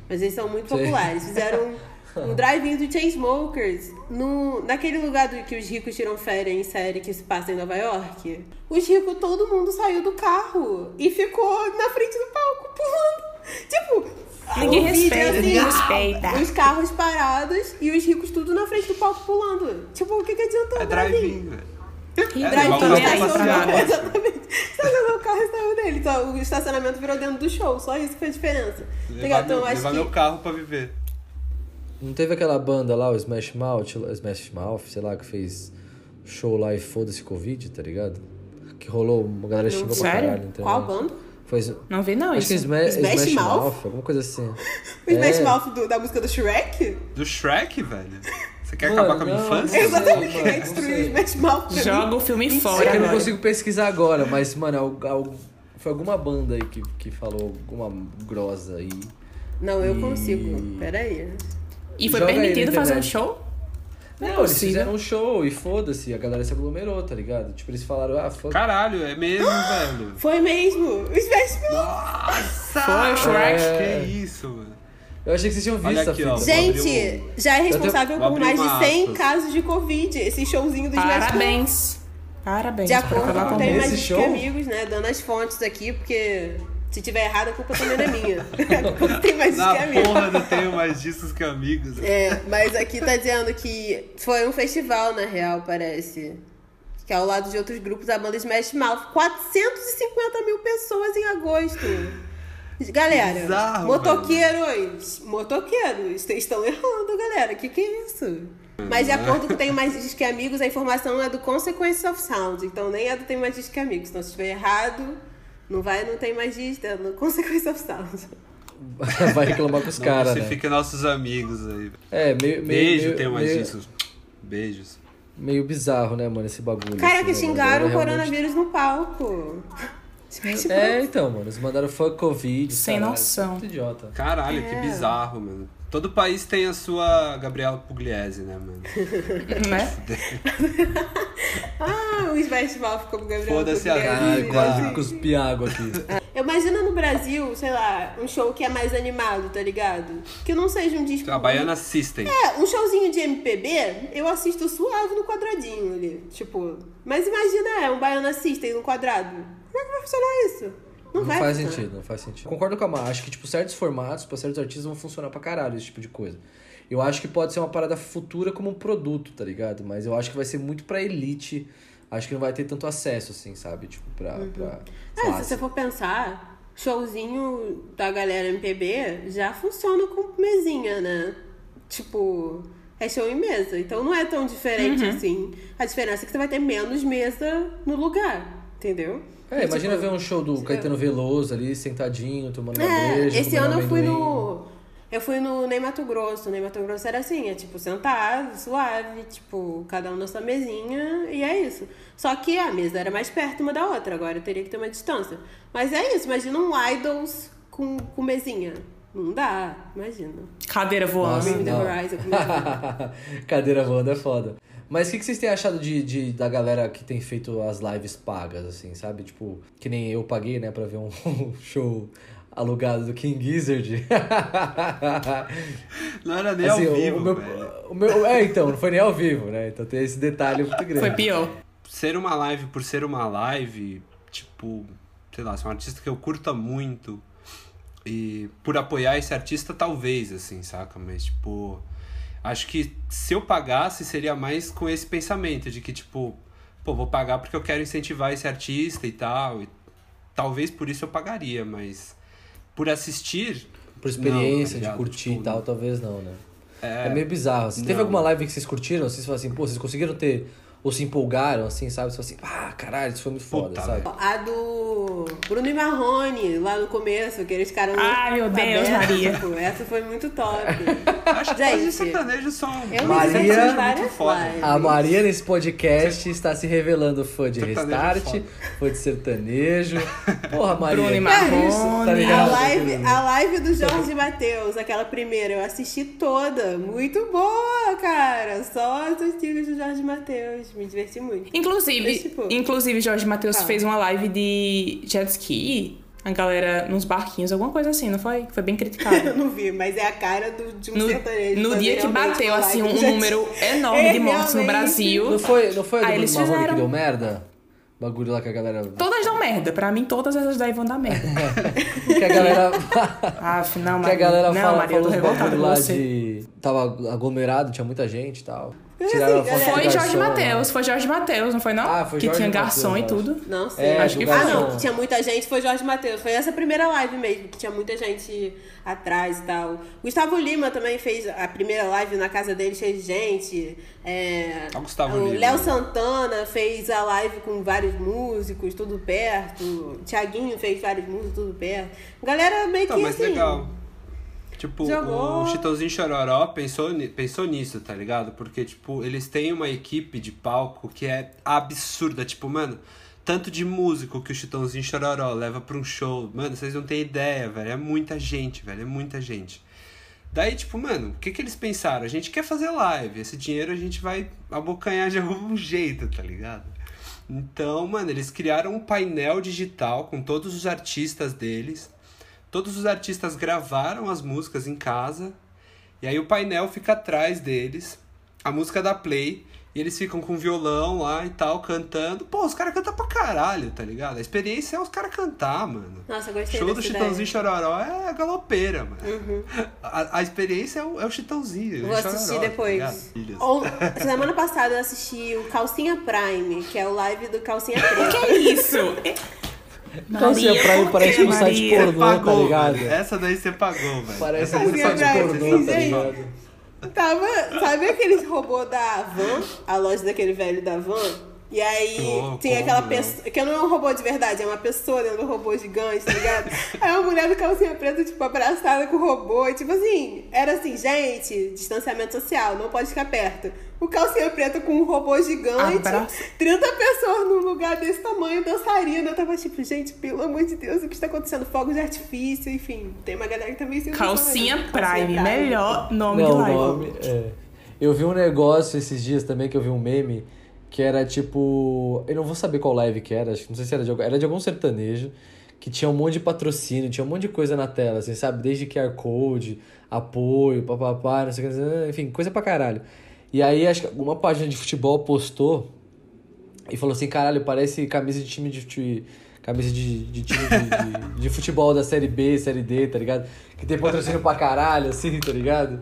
Mas eles são muito Sei. populares. Fizeram um, um drive-in do Chainsmokers no, naquele lugar do, que os ricos tiram férias em série que se passa em Nova York. Os ricos, todo mundo saiu do carro e ficou na frente do palco pulando. Tipo, Ninguém o é respeita, assim, ninguém respeita. Os carros parados e os ricos tudo na frente do palco pulando. Tipo, o que, que adiantou É o drive-in? velho. E É, igual também passear. nada. Exatamente. Estacionou o carro e saiu dele. Então, o estacionamento virou dentro do show. Só isso que fez diferença. Tá Levar? Então, meu, eu acho levar que. meu carro pra viver. Não teve aquela banda lá, o Smash Mouth, Smash Mouth, sei lá, que fez show lá e foda-se Covid, tá ligado? Que rolou, uma galera xingou pra caralho. Então, Qual banda? Foi, Não vi não acho que isso. Sma Smash Smash, Mouth? Mouth, alguma coisa assim. O Smash É. Mouth do- da música do Shrek? Do Shrek, velho? Você quer Mano, acabar com a minha não, infância? Exatamente. mano, Quer destruir o. Smash Mouth. Joga o filme É que fora eu não consigo pesquisar agora, mas, mano, foi alguma banda aí que, que falou alguma grosa aí. Não, eu E- consigo. Pera aí. E foi permitido fazer um show? Não, é eles fizeram um show e foda-se, a galera se aglomerou, tá ligado? Tipo, eles falaram, ah, foda Caralho, é mesmo, velho. Foi mesmo. O Mouth. Nossa! Foi o Shrek. É. Que isso, mano. Eu achei que vocês tinham visto aqui, ó. Gente, abrir já é responsável por mais de uma 100 aspas. casos de Covid. Esse showzinho do. Parabéns. Parabéns De acordo com tem Esse mais de show? amigos, né? Dando as fontes aqui, porque se tiver errado, a culpa também não é minha. A culpa tem mais Na que amigos. porra não tenho mais discos que amigos. É, mas aqui tá dizendo que foi um festival, na real, parece. Que ao lado de outros grupos, a banda Smash Mouth. 450 mil pessoas em agosto. Galera, Bizarro, motoqueiros, motoqueiros, vocês estão errando, galera. Que que é isso? Mas de acordo com o Tem Mais Disque que Amigos, a informação é do Consequence of Sound. Então nem é do Tem Mais Disque que Amigos. Então se estiver errado, não vai, não tem mais disco, é no Consequence of Sound. Vai reclamar com os caras, né? crucifica nossos amigos aí. É, meio, meio, Beijo, meio, tenho mais meio. Beijos. meio bizarro, né, mano, esse bagulho. Caraca, assim, né, xingaram o galera realmente- coronavírus no palco. É, então, mano, eles mandaram fuck Covid. Sem caralho, noção. Muito idiota. Caralho, que É. bizarro, mano. Todo país tem a sua Gabriela Pugliese, né, mano? né? Ah, o Smash Mouth ficou com o Gabriel. Foda-se a Pugliese. Caralho, quase cuspi água aqui. Imagina no Brasil, sei lá, um show que é mais animado, tá ligado? Que não seja um disco. A Baiana System. É, um showzinho de MPB, eu assisto suave no quadradinho ali. Tipo, mas imagina, é, um Baiana System no quadrado. Como é que vai funcionar isso? Não, Não vai faz funcionar. sentido, não faz sentido. Concordo com a Mar, acho que, tipo, certos formatos, pra certos artistas, vão funcionar pra caralho esse tipo de coisa. Eu acho que pode ser uma parada futura como um produto, tá ligado? Mas eu acho que vai ser muito pra elite. Acho que não vai ter tanto acesso, assim, sabe? Tipo, pra. pra sei É, se você for pensar, showzinho da galera MPB já funciona com mesinha, né? Tipo, é show em mesa. Então não é tão diferente Uhum. assim. A diferença é que você vai ter menos mesa no lugar, entendeu? É, E, imagina tipo, ver um show do Caetano Veloso ali, sentadinho, tomando uma É, breja. esse ano eu fui no. Eu fui no Ney Mato Grosso. O Ney Mato Grosso era assim, é tipo sentado, suave, tipo, cada um na sua mesinha, e é isso. Só que a mesa era mais perto uma da outra, agora teria que ter uma distância. Mas é isso, imagina um Idols com, com mesinha. Não dá, imagina. Cadeira voando. Nossa, Bring the não. horizon. Cadeira voando é foda. Mas o que, que vocês têm achado de, de, da galera que tem feito as lives pagas, assim, sabe? Tipo, que nem eu paguei, né, pra ver um show alugado do King Gizzard. Não era nem Assim, ao o- vivo, o meu, o meu- é, então, não foi nem ao vivo, né? Então tem esse detalhe muito grande. Foi pior. Ser uma live por ser uma live, tipo, sei lá, se é um artista que eu curta muito e por apoiar esse artista, talvez, assim, saca? Mas, tipo, acho que se eu pagasse, seria mais com esse pensamento de que, tipo, pô, vou pagar porque eu quero incentivar esse artista e tal. E talvez por isso eu pagaria, mas por assistir. Por experiência, Não, tá de curtir Tipo, e tal, talvez não, né? É, É, meio bizarro. Assim. Teve alguma live que vocês curtiram? Vocês falaram assim, pô, vocês conseguiram ter. Ou se empolgaram, assim, sabe? Você fala assim, ah, caralho, isso foi muito foda, Puta, sabe? A do Bruno e Marrone, lá no começo, aqueles caras. Ai, meu Deus, abertos, Maria. tipo, essa foi muito top. acho que Gente, os sertanejos são Eu Maria- muito foda. lives. A Maria nesse podcast está se revelando fã de Sertanejo Restart, é fã de sertanejo. Porra, Maria. Bruno e que Marrone. isso, tá A ligado? live, a live do Jorge Matheus, aquela primeira, eu assisti toda. Muito boa, cara. Só as antigas do Jorge Matheus. Me diverti muito. Inclusive, Mas, tipo- inclusive Jorge Matheus fez uma live de jet ski, a galera nos barquinhos, alguma coisa assim, não foi? Foi bem Eu criticado. não vi, mas é a cara do, de um No, sertanejo. no dia que bateu, assim, um jet número enorme É, de mortes no realmente. Brasil. Não foi, não foi a do Bruno Marrone que fizeram- deu merda? Bagulho lá que a galera. Todas dão merda. Pra mim, todas essas daí vão dar merda. Que a galera. Ah, afinal, que Maria. a galera não, fala, Maria, eu falou tô os bagulho lá você. de. Tava aglomerado, tinha muita gente e tal. Tiraram assim, a foto Foi Jorge né? Matheus, foi Jorge Matheus, não foi não? Ah, foi que Jorge tinha Mateus, garçom e eu acho. tudo. Não sei. É, Acho que Ah, foi. garçom. não, que tinha muita gente foi Jorge Matheus. Foi essa primeira live mesmo, que tinha muita gente atrás e tal. Gustavo Lima também fez a primeira live na casa dele, cheia de gente. É, Ah, Gustavo o Lima. Léo Santana fez a live com vários músicos, tudo perto. Tiaguinho fez vários músicos, tudo perto. Galera meio Então, que mas assim. legal. Tipo, Jogou. o Chitãozinho Chororó pensou, pensou nisso, tá ligado? Porque, tipo, eles têm uma equipe de palco que é absurda. Tipo, mano, tanto de músico que o Chitãozinho Chororó leva pra um show. Mano, vocês não têm ideia, velho. É muita gente, velho. É muita gente. Daí, tipo, mano, o que que eles pensaram? A gente quer fazer live. Esse dinheiro a gente vai abocanhar de algum jeito, tá ligado? Então, mano, eles criaram um painel digital com todos os artistas deles. Todos os artistas gravaram as músicas em casa. E aí o painel fica atrás deles. A música dá play. E eles ficam com violão lá e tal, cantando. Pô, os caras cantam pra caralho, tá ligado? A experiência é os caras cantar, mano. Nossa, gostei Show do Chitãozinho ideia. Chororó é a galopeira, mano. Uhum. A, a experiência é o, é o Chitãozinho. Vou é o assistir Chororó, tá depois. Filhas. Ou, semana passada eu assisti o Calcinha Prime, que é o live do Calcinha Preta. Que isso? Calcinha Maria, Prime por parece um site Maria? pornô, Pagou, tá ligado? Essa daí você pagou, velho. Parece Calcinha muito site Prime, pornô, tá ligado? Tava, sabe aqueles robôs da Van? A loja daquele velho da Van? E aí Oh, tem aquela não? pessoa. Que não é um robô de verdade, é uma pessoa dentro do robô gigante, tá ligado? aí a mulher do calcinha preta, tipo, abraçada com o robô. E, tipo assim, era assim, gente, distanciamento social, não pode ficar perto. O calcinha preta com um robô gigante, Abraço. 30 pessoas num lugar desse tamanho, dançarina. Eu tava tipo, gente, pelo amor de Deus, o que está acontecendo? Fogos de artifício, enfim. Tem uma galera que também se Calcinha Prime, melhor nome Não, de live. nome. É. Eu vi um negócio esses dias também que eu vi um meme que era tipo. Eu não vou saber qual live que era, acho que não sei se era de algum, era de algum sertanejo, que tinha um monte de patrocínio, tinha um monte de coisa na tela, assim, sabe? Desde QR Code, apoio, papapá, não sei o que, enfim, coisa pra caralho. E aí acho que uma página de futebol postou e falou assim: caralho, parece camisa de time de. de camisa de, de time de, de, de futebol da série B, série D, tá ligado? Que tem patrocínio pra caralho, assim, tá ligado?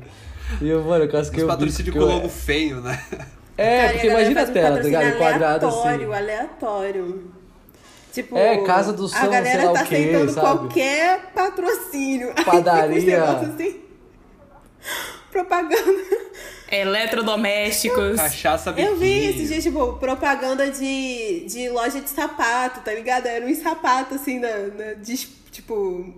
E eu, mano, eu casquei Os o patrocínios bico, com que eu- logo feio, né? É, Cara, porque imagina a faz um tela, tá ligado? patrocínio Quadrado aleatório, assim. aleatório. Tipo, É, Casa do São, a galera sei lá tá o quê, aceitando sabe? qualquer patrocínio. Padaria. assim, propaganda. Eletrodomésticos. Cachaça biquinho. Eu vi esses dias, tipo, propaganda de, de loja de sapato, tá ligado? Era um sapato, assim, na, na- de, tipo,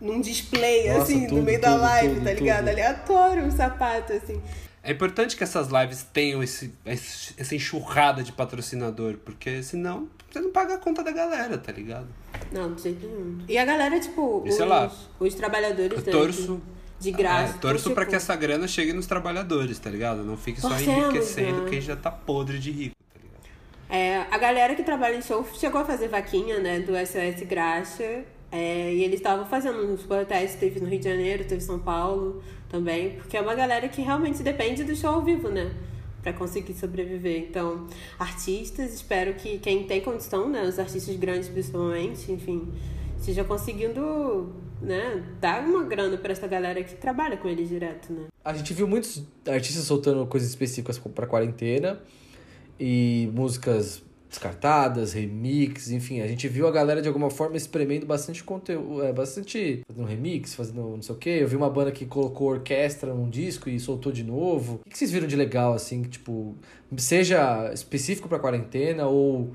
num display, Nossa, assim, tudo, no meio da tudo, live, tudo, tá ligado? tudo. Aleatório um sapato, assim. É importante que essas lives tenham esse, esse- essa enxurrada de patrocinador, porque senão você não paga a conta da galera, tá ligado? Não, de jeito nenhum. E a galera, tipo, E os, sei lá, os trabalhadores, Eu torço. de, graça. É, torço então, pra tipo, que essa grana chegue nos trabalhadores, tá ligado? Não fique só Torcemos, enriquecendo né? quem já tá podre de rico, tá ligado? É, a galera que trabalha em show chegou a fazer vaquinha, né, do SOS Graxa. É, e eles estavam fazendo nos protestos, teve no Rio de Janeiro, teve São Paulo também, porque é uma galera que realmente depende do show ao vivo, né? Pra conseguir sobreviver. Então, artistas, espero que quem tem condição, né? Os artistas grandes principalmente, enfim, esteja conseguindo, né, dar uma grana pra essa galera que trabalha com eles direto, né? A gente viu muitos artistas soltando coisas específicas pra quarentena e músicas descartadas, remix, enfim, a gente viu a galera de alguma forma espremendo bastante conteúdo, é, bastante fazendo remix, fazendo não sei o que. Eu vi uma banda que colocou orquestra num disco e soltou de novo. O que vocês viram de legal, assim, que, tipo, seja específico pra quarentena ou,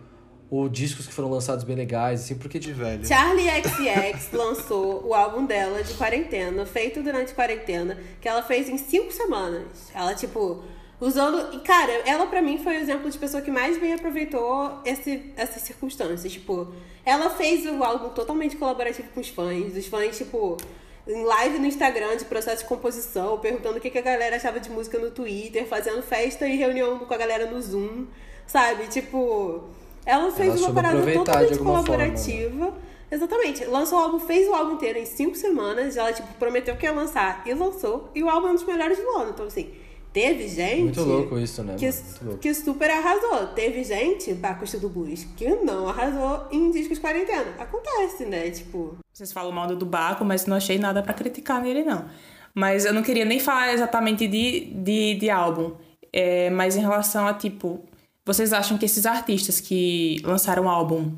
ou discos que foram lançados bem legais, assim, porque De velho. Charlie XX lançou o álbum dela de quarentena, feito durante quarentena, que ela fez em cinco semanas. Ela, tipo, usando. E, cara, ela pra mim foi o exemplo de pessoa que mais bem aproveitou esse, essas circunstâncias. Tipo, ela fez o álbum totalmente colaborativo com os fãs. Os fãs, tipo. Em live no Instagram de processo de composição, perguntando o que, que a galera achava de música no Twitter, fazendo festa e reunião com a galera no Zoom, sabe? Tipo, ela fez Ela uma parada totalmente forma, né? colaborativa. Exatamente. Lançou o álbum, fez o álbum inteiro em cinco semanas. Ela, tipo, prometeu que ia lançar e lançou. E o álbum é um dos melhores do ano. Então, assim, teve gente. muito louco isso, né? Que, que super arrasou. Teve gente, pra custa do blues, que não arrasou em discos quarentena. Acontece, né? Tipo. Vocês falam mal do Baco, mas não achei nada pra criticar nele, não. Mas eu não queria nem falar exatamente de, de, de álbum. É, mas em relação a, tipo... Vocês acham que esses artistas que lançaram álbum,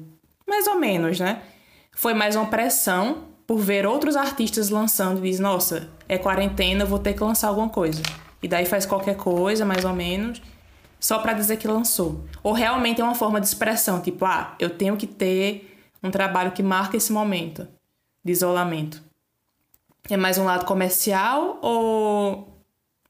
mais ou menos, né? Foi mais uma pressão por ver outros artistas lançando e diz, nossa, é quarentena, vou ter que lançar alguma coisa. E daí faz qualquer coisa, mais ou menos, só pra dizer que lançou. Ou realmente é uma forma de expressão, tipo, ah, eu tenho que ter um trabalho que marca esse momento de isolamento. É mais um lado comercial ou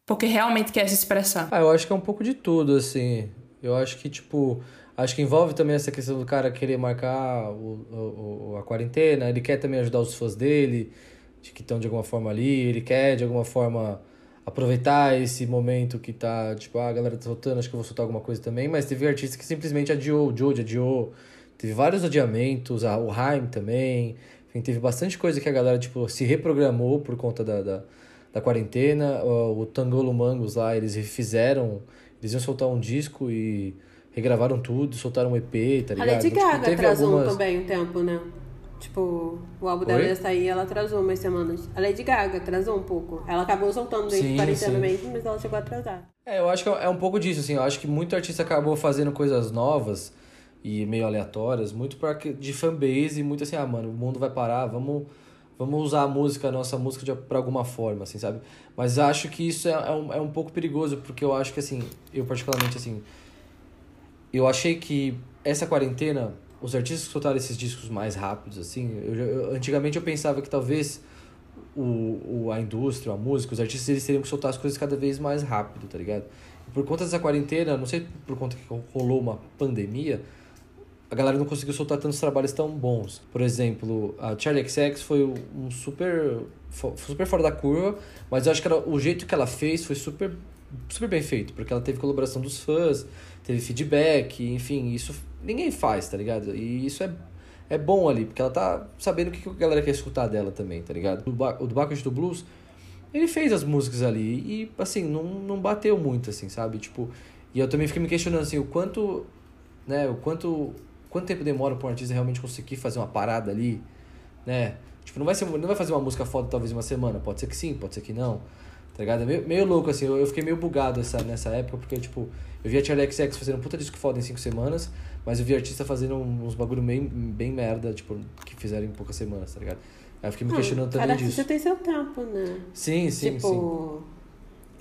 porque realmente quer se expressar? Ah, eu acho que é um pouco de tudo, assim. Eu acho que, tipo, acho que envolve também essa questão do cara querer marcar o, o- a quarentena, ele quer também ajudar os fãs dele, de que estão de alguma forma ali, ele quer de alguma forma aproveitar esse momento que tá, tipo, ah, a galera tá soltando, acho que eu vou soltar alguma coisa também, mas teve artista que simplesmente adiou, o Joe adiou, teve vários adiamentos, a- o Haim também, enfim, teve bastante coisa que a galera, tipo, se reprogramou por conta da, da, da quarentena, o, o Tangolo Mangos lá, eles refizeram, eles iam soltar um disco e regravaram tudo, soltaram um EP, tá A ligado? Lady Então, tipo, Gaga teve atrasou algumas- também um tempo, né? Tipo, o álbum dela ia sair ela atrasou umas semanas. A Lady Gaga atrasou um pouco. Ela acabou soltando Sim, quarentena mesmo, mas ela chegou a atrasar. É, eu acho que é um pouco disso, assim. Eu acho que muito artista acabou fazendo coisas novas e meio aleatórias, muito pra, de fanbase, muito assim, ah, mano, o mundo vai parar, vamos, vamos usar a música, a nossa música de, pra alguma forma, assim, sabe? Mas acho que isso é, é, um, é um pouco perigoso, porque eu acho que, assim, eu particularmente, assim, eu achei que essa quarentena, os artistas que soltaram esses discos mais rápidos, assim, eu, eu- antigamente eu pensava que talvez o, o, a indústria, a música, os artistas, eles teriam que soltar as coisas cada vez mais rápido, tá ligado? E por conta dessa quarentena, não sei por conta que rolou uma pandemia, a galera não conseguiu soltar tantos trabalhos tão bons. Por exemplo, a Charlie XX foi um super, super fora da curva, mas eu acho que ela, o jeito que ela fez foi super, super bem feito, porque ela teve colaboração dos fãs, teve feedback, enfim, isso ninguém faz, tá ligado? E isso é, é bom ali, porque ela tá sabendo o que que a galera quer escutar dela também, tá ligado? O, ba o do Bacchus do Blues, ele fez as músicas ali e, assim, não, não bateu muito, assim, sabe? Tipo, e eu também fiquei me questionando, assim, o quanto, né, o quanto, quanto tempo demora pra um artista realmente conseguir fazer uma parada ali, né? Tipo, não vai, ser, não vai fazer uma música foda talvez uma semana, pode ser que sim, pode ser que não, tá ligado? É meio, meio louco, assim, eu, eu fiquei meio bugado essa, nessa época, porque, tipo, eu vi a Charlie XX fazendo um puta disco foda em cinco semanas, mas eu vi artista fazendo uns bagulho bem, bem merda, tipo, que fizeram em poucas semanas, tá ligado? Aí eu fiquei me Não, questionando cada também artista disso. tem seu tempo, né? Sim, sim, tipo, sim.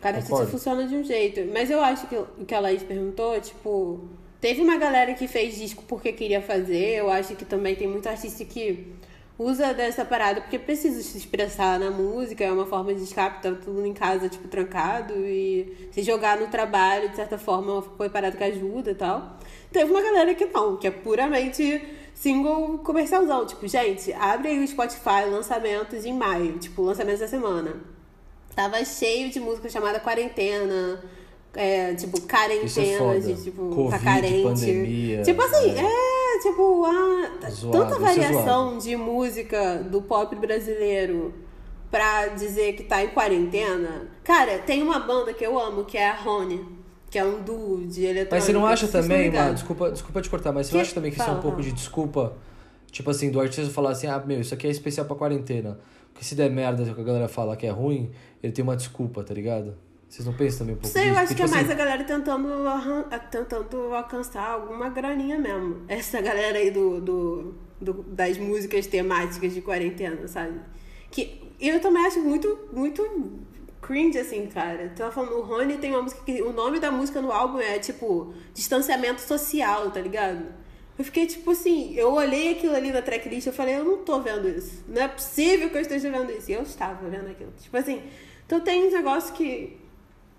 cada artista Concordo. funciona de um jeito. Mas eu acho que o que a Laís perguntou, tipo, teve uma galera que fez disco porque queria fazer. Eu acho que também tem muito artista que usa dessa parada porque precisa se expressar na música, é uma forma de escape, tá tudo em casa, tipo, trancado, e se jogar no trabalho, de certa forma, foi parada que ajuda e tal. Teve uma galera que não, que é puramente single comercialzão. Tipo, gente, abre aí o Spotify, lançamentos em maio, tipo, lançamentos da semana. Tava cheio de música chamada Quarentena, é, tipo, quarentena, é de tipo, Covid, tá carente. pandemia, tipo assim, é. é, tipo, ah, Zoado, tanta é variação zoado. de música do pop brasileiro pra dizer que tá em quarentena. Cara, tem uma banda que eu amo, que é a Rony, que é um duo de eletrônica. Mas você não acha também, mano, desculpa, desculpa te cortar, mas você Que- não acha também que isso é um fala, pouco fala. de desculpa? Tipo assim, do artista falar assim, ah, meu, isso aqui é especial pra quarentena. Porque se der merda, que a galera fala que é ruim, ele tem uma desculpa, tá ligado? Vocês não pensam também um pouco Sei, eu disso? acho Porque, que é tipo mais assim, a galera tentando, arran- tentando alcançar alguma graninha mesmo. Essa galera aí do, do, do- das músicas temáticas de quarentena, sabe? Que eu também acho muito, muito cringe, assim, cara. Tava falando, o Rony tem uma música que o nome da música no álbum é tipo distanciamento social, tá ligado? Eu fiquei tipo assim, eu olhei aquilo ali na tracklist e eu falei, eu não tô vendo isso. Não é possível que eu esteja vendo isso. E eu estava vendo aquilo. Tipo assim, então tem uns negócios que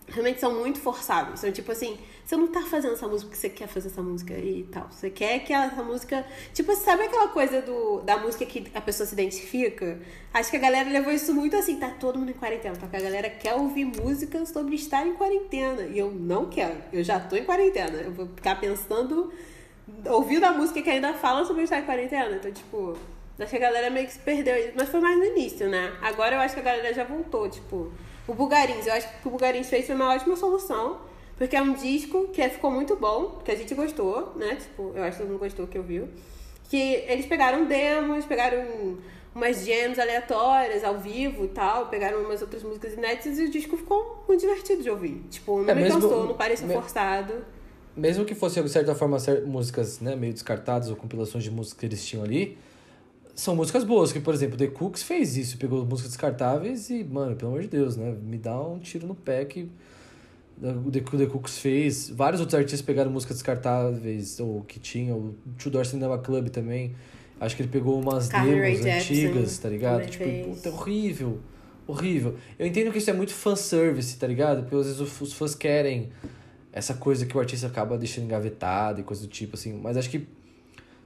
realmente são muito forçados. São tipo assim, você não tá fazendo essa música porque você quer fazer essa música e tal. Você quer que essa música. Tipo, sabe aquela coisa do, da música que a pessoa se identifica? Acho que a galera levou isso muito assim, tá todo mundo em quarentena. Porque a galera quer ouvir música sobre estar em quarentena. E eu não quero. Eu já tô em quarentena. Eu vou ficar pensando, ouvindo a música que ainda fala sobre estar em quarentena. Então, tipo. Acho que a galera meio que se perdeu. Mas foi mais no início, né? Agora eu acho que a galera já voltou, tipo. O Bugarins, eu acho que o Bugarins fez foi uma ótima solução. Porque é um disco que ficou muito bom, que a gente gostou, né? Tipo, eu acho que todo mundo gostou que ouviu. Que eles pegaram demos, pegaram umas jams aleatórias ao vivo e tal, pegaram umas outras músicas inéditas e o disco ficou muito divertido de ouvir. Tipo, não É, me mesmo- cansou, não parecia me- forçado. mesmo que fosse, de certa forma, músicas né, meio descartadas ou compilações de músicas que eles tinham ali, são músicas boas, que, por exemplo, The Cooks fez isso, pegou músicas descartáveis e, mano, pelo amor de Deus, né? Me dá um tiro no pé que o The, The Cooks fez. Vários outros artistas pegaram músicas descartáveis, ou que tinham, o Tudor Cinema Club também. Acho que ele pegou umas Carly demos antigas, tá ligado? Tipo, puta, horrível. Horrível. Eu entendo que isso é muito fanservice, tá ligado? Porque às vezes os- os fãs querem essa coisa que o artista acaba deixando engavetado e coisa do tipo, assim. Mas acho que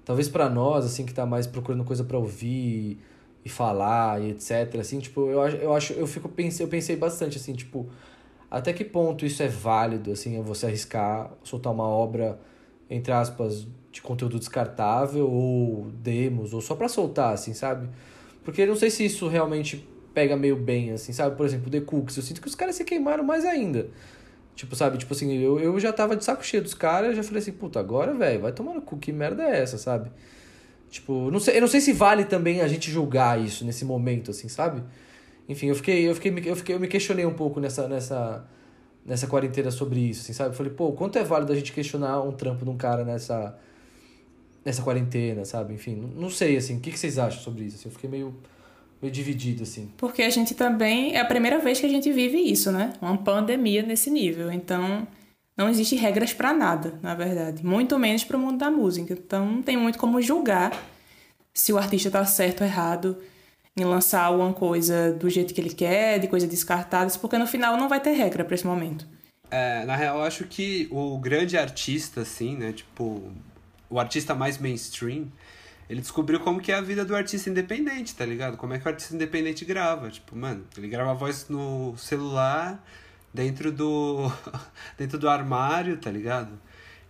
talvez pra nós, assim, que tá mais procurando coisa pra ouvir e falar e etc, assim, tipo, eu acho, eu acho, eu fico pensei, eu pensei bastante assim, tipo, até que ponto isso é válido, assim, é você arriscar soltar uma obra entre aspas de conteúdo descartável ou demos ou só pra soltar, assim, sabe? Porque eu não sei se isso realmente pega meio bem, assim, sabe? Por exemplo, The Cooks, eu sinto que os caras se queimaram mais ainda. Tipo, sabe? Tipo assim, eu, eu já tava de saco cheio dos caras, já falei assim, puta, agora, velho, vai tomar no cu, que merda é essa, sabe? Tipo, não sei, eu não sei se vale também a gente julgar isso nesse momento, assim, sabe? Enfim, eu fiquei, eu fiquei, eu fiquei, eu me questionei um pouco nessa, nessa, nessa quarentena sobre isso, assim, sabe? Eu falei, pô, quanto é válido a gente questionar um trampo de um cara nessa, nessa quarentena, sabe? Enfim, não, não sei, assim, o que, que vocês acham sobre isso? Assim, eu fiquei meio, meio dividido, assim. Porque a gente também. É a primeira vez que a gente vive isso, né? Uma pandemia nesse nível. Então, não existe regras pra nada, na verdade. Muito menos pro mundo da música. Então, não tem muito como julgar se o artista tá certo ou errado em lançar alguma coisa do jeito que ele quer, de coisa descartada, porque no final não vai ter regra pra esse momento. É, na real, eu acho que o grande artista, assim, né? Tipo, o artista mais mainstream, ele descobriu como que é a vida do artista independente, tá ligado? Como é que o artista independente grava. Tipo, mano, ele grava a voz no celular, dentro do. dentro do armário, tá ligado?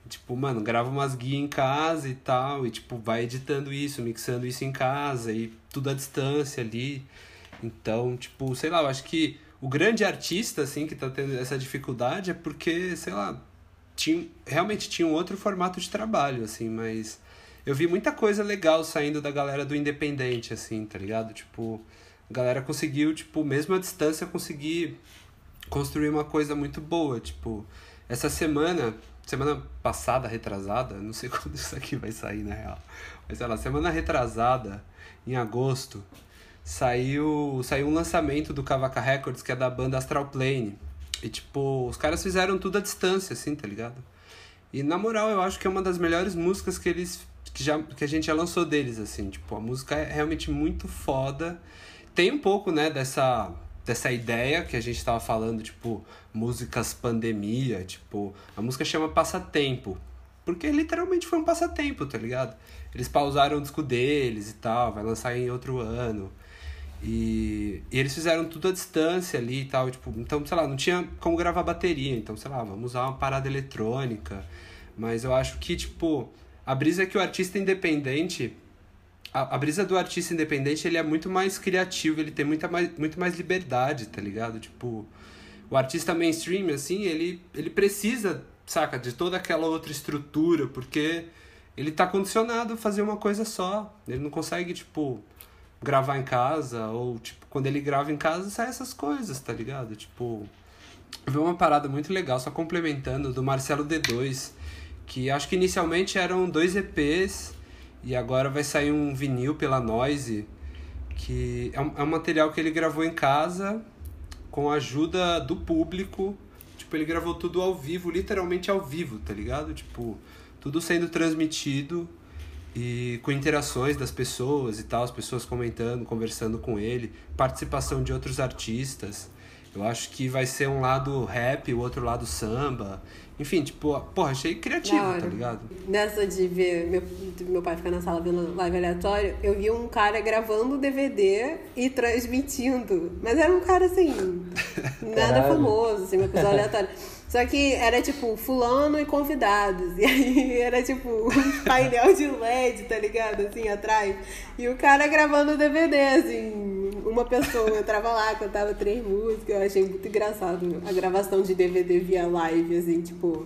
Tipo, mano, grava umas guias em casa e tal, e tipo, vai editando isso, mixando isso em casa, e tudo à distância ali. Então, tipo, sei lá, eu acho que o grande artista, assim, que tá tendo essa dificuldade é porque, sei lá, tinha, realmente tinha um outro formato de trabalho, assim, mas eu vi muita coisa legal saindo da galera do independente, assim, tá ligado? Tipo, a galera conseguiu, tipo, mesmo à distância, conseguir construir uma coisa muito boa, tipo, essa semana, semana passada, retrasada, não sei quando isso aqui vai sair, na real, mas sei lá, semana retrasada, em agosto, saiu, saiu um lançamento do Cavaca Records, que é da banda Astral Plane. E, tipo, os caras fizeram tudo à distância, assim, tá ligado? E, na moral, eu acho que é uma das melhores músicas que eles que, já, que a gente já lançou deles, assim. Tipo, a música é realmente muito foda. Tem um pouco, né, dessa, dessa ideia que a gente tava falando, tipo, músicas pandemia, tipo, a música chama Passatempo. Porque literalmente foi um passatempo, tá ligado? Eles pausaram o disco deles e tal, vai lançar em outro ano. E, e, eles fizeram tudo à distância ali e tal, tipo, então, sei lá, não tinha como gravar bateria, então, sei lá, vamos usar uma parada eletrônica. Mas eu acho que, tipo, a brisa é que o artista independente, a, a brisa do artista independente, ele é muito mais criativo, ele tem muita mais, muito mais liberdade, tá ligado? Tipo, o artista mainstream, assim, ele, ele precisa, saca, de toda aquela outra estrutura, porque ele tá condicionado a fazer uma coisa só. Ele não consegue, tipo, gravar em casa, ou, tipo, quando ele grava em casa, sai essas coisas, tá ligado? Tipo, eu vi uma parada muito legal, só complementando, do Marcelo D2, que acho que inicialmente eram dois EPs, e agora vai sair um vinil pela Noise, que é um, é um material que ele gravou em casa, com a ajuda do público. Tipo, ele gravou tudo ao vivo, literalmente ao vivo, tá ligado? Tipo, tudo sendo transmitido e com interações das pessoas e tal, as pessoas comentando, conversando com ele, participação de outros artistas. Eu acho que vai ser um lado rap, o outro lado samba. Enfim, tipo, porra, achei criativo, tá ligado? Nessa de ver meu, meu pai ficar na sala vendo live aleatório, eu vi um cara gravando o DVD e transmitindo. Mas era um cara assim, nada Caralho. famoso, assim, uma coisa aleatória. Só que era tipo fulano e convidados. E aí era tipo um painel de LED, tá ligado? Assim, atrás. E o cara gravando o DVD, assim. Uma pessoa entrava lá, cantava três músicas. Eu achei muito engraçado a gravação de DVD via live, assim, tipo.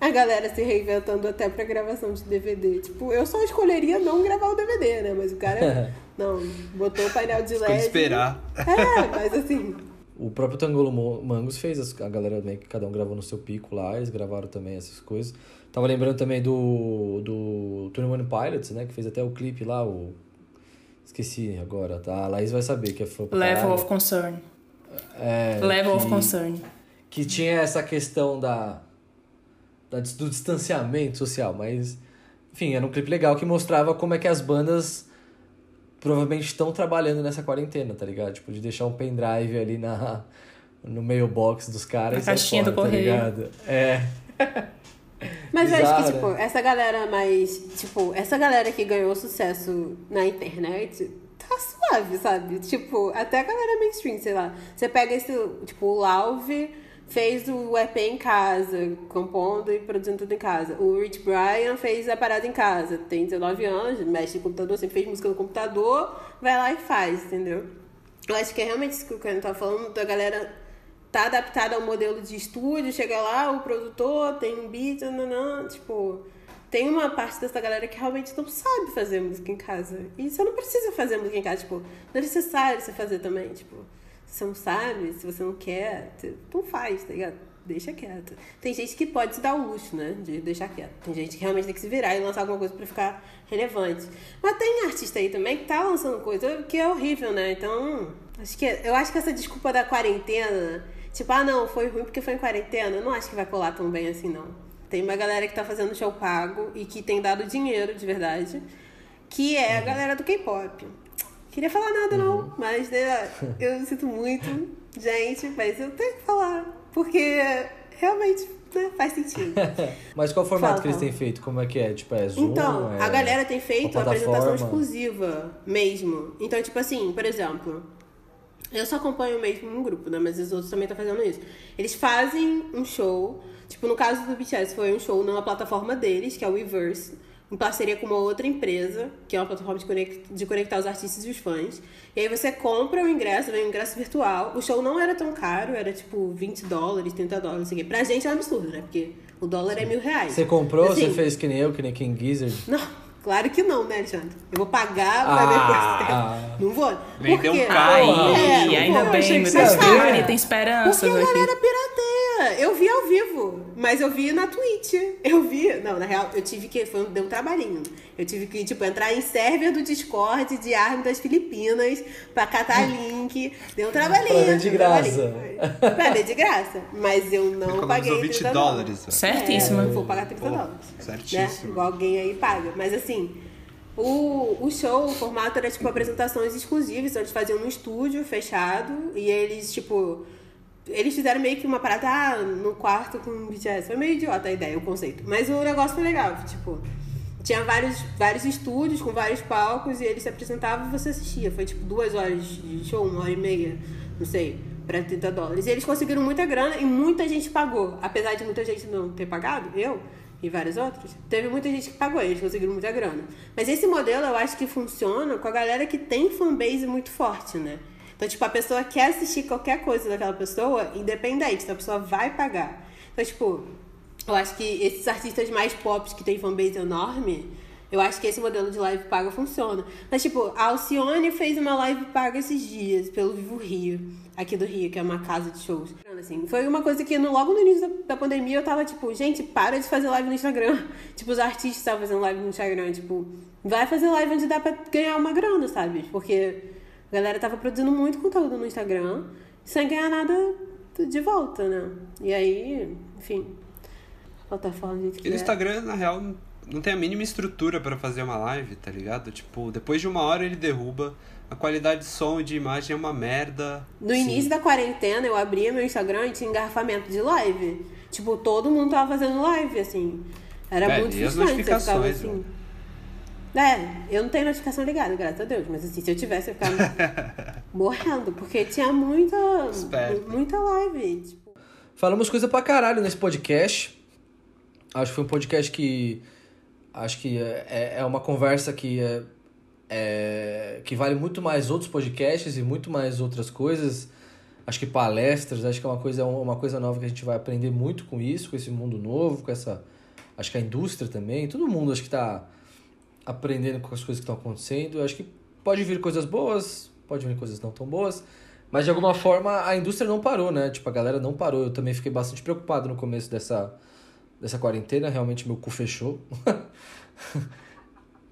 A galera se reinventando até pra gravação de DVD. Tipo, eu só escolheria não gravar o DVD, né? Mas o cara. não, botou o painel de LED. esperar. É, mas assim. O próprio Tangolo Mangos fez, a galera meio que cada um gravou no seu pico lá, eles gravaram também essas coisas. Tava lembrando também do, do Twenty One Pilots, né, que fez até o clipe lá, o... Esqueci agora, tá? A Laís vai saber que é fã Level caralho. of Concern. É, Level que, of Concern. Que tinha essa questão da, da, do distanciamento social, mas... Enfim, era um clipe legal que mostrava como é que as bandas provavelmente estão trabalhando nessa quarentena, tá ligado? Tipo, de deixar um pendrive ali na, no mailbox dos caras. Na caixinha fora, do tá correio. Ligado? É. Mas Bizarro, eu acho que, tipo, né? essa galera mais. Tipo, essa galera que ganhou sucesso na internet tá suave, sabe? Tipo, até a galera mainstream, sei lá. Você pega esse, tipo, o Lauve fez o EP em casa, compondo e produzindo tudo em casa. O Rich Brian fez a parada em casa, tem 19 anos, mexe no computador, sempre fez música no computador, vai lá e faz, entendeu? Eu acho que é realmente isso que o Karen tá falando, da galera tá adaptada ao modelo de estúdio, chega lá, o produtor tem um beat, nananã, tipo, tem uma parte dessa galera que realmente não sabe fazer música em casa. E você não precisa fazer música em casa, tipo, não é necessário você fazer também, tipo você não sabe, se você não quer, não faz, tá ligado? Deixa quieto. Tem gente que pode se dar o luxo, né? De deixar quieto. Tem gente que realmente tem que se virar e lançar alguma coisa pra ficar relevante. Mas tem artista aí também que tá lançando coisa que é horrível, né? Então, acho que eu acho que essa desculpa da quarentena, tipo, ah não, foi ruim porque foi em quarentena, eu não acho que vai colar tão bem assim, não. Tem uma galera que tá fazendo show pago e que tem dado dinheiro de verdade, que é a uhum. galera do K-pop. Queria falar nada, não, uhum. mas né, eu sinto muito, gente, mas eu tenho que falar, porque realmente né, faz sentido. mas qual formato Fala, que eles têm feito? Como é que é? Tipo, é Zoom? Então, é a galera tem feito a apresentação exclusiva mesmo. Então, tipo assim, por exemplo, eu só acompanho mesmo um grupo, né? Mas os outros também estão fazendo isso. Eles fazem um show, tipo, no caso do BTS foi um show numa plataforma deles, que é o Weverse em parceria com uma outra empresa, que é uma plataforma de, conect, de conectar os artistas e os fãs. E aí você compra o ingresso, vem um ingresso virtual. O show não era tão caro, era tipo 20 dólares, 30 dólares, assim. Pra gente é um absurdo, né? Porque o dólar é mil reais. Você comprou assim, você fez que nem eu, que nem King Gizzard? Não. Claro que não, né, Alexandre? Eu vou pagar pra ah, ver Não vou. Vendeu um carro. É, ainda bem, meu Deus. Tem esperança. Porque a galera Eu vi ao vivo. Mas eu vi na Twitch. Eu vi. Não, na real, eu tive que. Foi, deu um trabalhinho. Eu tive que, tipo, entrar em server do Discord de arma das Filipinas pra catar link. Deu um trabalhinho. Pra ver de graça. Pra ver de graça. Mas eu não paguei. 20 dólares. Certíssimo. É, vou pagar 30 Pô, dólares. Certíssimo. Né? Igual alguém aí paga. Mas assim. O, o show, o formato era tipo apresentações exclusivas, então eles faziam no estúdio fechado e eles, tipo. Eles fizeram meio que uma parada ah, no quarto com BTS. Foi meio idiota a ideia, o conceito. Mas o negócio foi legal, tipo. Tinha vários, vários estúdios com vários palcos e eles se apresentavam e você assistia. Foi tipo duas horas de show, uma hora e meia, não sei, para 30 dólares. E eles conseguiram muita grana e muita gente pagou. Apesar de muita gente não ter pagado, eu e vários outros, teve muita gente que pagou, eles conseguiram muita grana. Mas esse modelo eu acho que funciona com a galera que tem fanbase muito forte, né? Então, tipo, a pessoa quer assistir qualquer coisa daquela pessoa, independente, então a pessoa vai pagar. Então, tipo, eu acho que esses artistas mais pop que tem fanbase enorme, eu acho que esse modelo de live paga funciona. Mas, tipo, a Alcione fez uma live paga esses dias pelo Vivo Rio aqui do Rio, que é uma casa de shows. Assim, foi uma coisa que no, logo no início da, da, pandemia eu tava tipo, gente, para de fazer live no Instagram. Tipo, os artistas estavam fazendo live no Instagram, tipo, vai fazer live onde dá pra ganhar uma grana, sabe? Porque a galera tava produzindo muito conteúdo no Instagram sem ganhar nada de volta, né? E aí, enfim. Plataforma, gente. E no Instagram, na real, não tem a mínima estrutura para fazer uma live, tá ligado? Tipo, depois de uma hora ele derruba a qualidade de som e de imagem é uma merda. No Sim. início da quarentena, eu abria meu Instagram e tinha engarrafamento de live. Tipo, todo mundo tava fazendo live, assim. Era Velho, muito frustrante. Você ficava assim. É, eu não tenho notificação ligada, graças a Deus. Mas assim, se eu tivesse, eu ficava morrendo. Porque tinha muita, muita live. Tipo... Falamos coisa pra caralho nesse podcast. Acho que foi um podcast que. Acho que é, é uma conversa que é é, que vale muito mais outros podcasts e muito mais outras coisas. Acho que palestras, acho que é uma coisa, uma coisa nova que a gente vai aprender muito com isso, com esse mundo novo, com essa. Acho que a indústria também, todo mundo acho que está aprendendo com as coisas que estão acontecendo. Acho que pode vir coisas boas, pode vir coisas não tão boas, mas de alguma forma a indústria não parou, né? Tipo, a galera não parou. Eu também fiquei bastante preocupado no começo dessa, dessa quarentena, realmente meu cu fechou.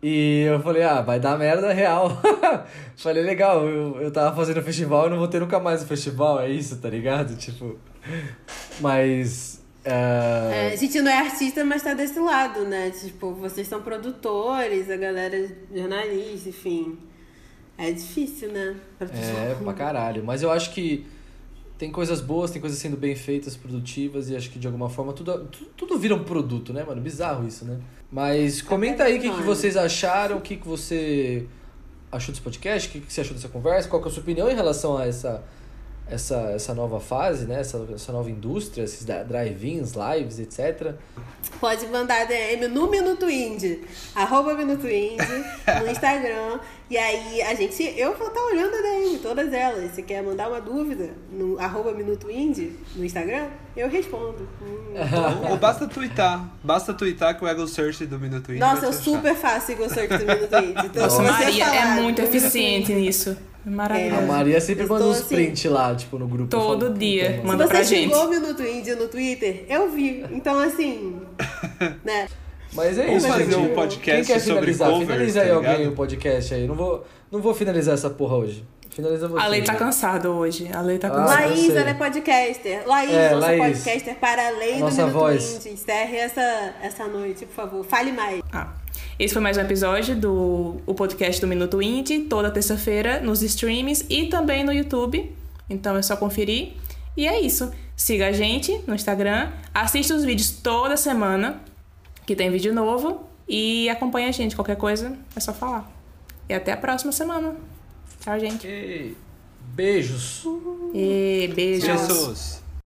E eu falei, ah, vai dar merda real. falei, legal, eu, eu tava fazendo festival e não vou ter nunca mais o festival, é isso, tá ligado? Tipo. Mas. Uh... É, a gente não é artista, mas tá desse lado, né? Tipo, vocês são produtores, a galera é jornalista, enfim. É difícil, né? Pra é, pra caralho. Mas eu acho que tem coisas boas, tem coisas sendo bem feitas, produtivas, e acho que de alguma forma tudo, tudo, tudo vira um produto, né, mano? Bizarro isso, né? Mas comenta aí o que, que vocês acharam, o que, que você achou desse podcast, o que, que você achou dessa conversa, qual é a sua opinião em relação a essa, essa, essa nova fase, né? Essa, essa nova indústria, esses drive-ins, lives, etc. Pode mandar DM no Minuto Indie, arroba Minuto Indie, no Instagram. E aí a gente, eu vou estar tá olhando a DM, todas elas. Se quer mandar uma dúvida no arroba Minuto Indie, no Instagram, eu respondo. Hum, Ou basta twittar. Basta twittar que o Ego Search do Minuto Indie. Nossa, eu super faço Ego Search do Minuto Indie. Então, Nossa, Maria é muito eficiente nisso. Maravilhoso. É, a Maria sempre manda uns assim, print lá, tipo, no grupo. Todo falo, dia, manda pra gente. Se você xingou Minuto Indie no Twitter, eu vi. Então, assim, né... Mas é isso, fazer um podcast Quem quer finalizar? Covers, Finaliza tá aí alguém o podcast aí. Não vou, não vou finalizar essa porra hoje. Finaliza você. A Lei tá cansada hoje. A Lei tá ah, cansada. Laís, ela é podcaster. Laís, é, nossa Laís, podcaster para além do Minuto voz. Indie. Encerre essa, essa noite, por favor. Fale mais. Ah. Esse foi mais um episódio do o podcast do Minuto Indie, toda terça-feira nos streams e também no YouTube. Então é só conferir. E é isso. Siga a gente no Instagram, assista os vídeos toda semana que tem vídeo novo. E acompanha a gente. Qualquer coisa é só falar. E até a próxima semana. Tchau, gente. E... Beijos. E beijos. Jesus.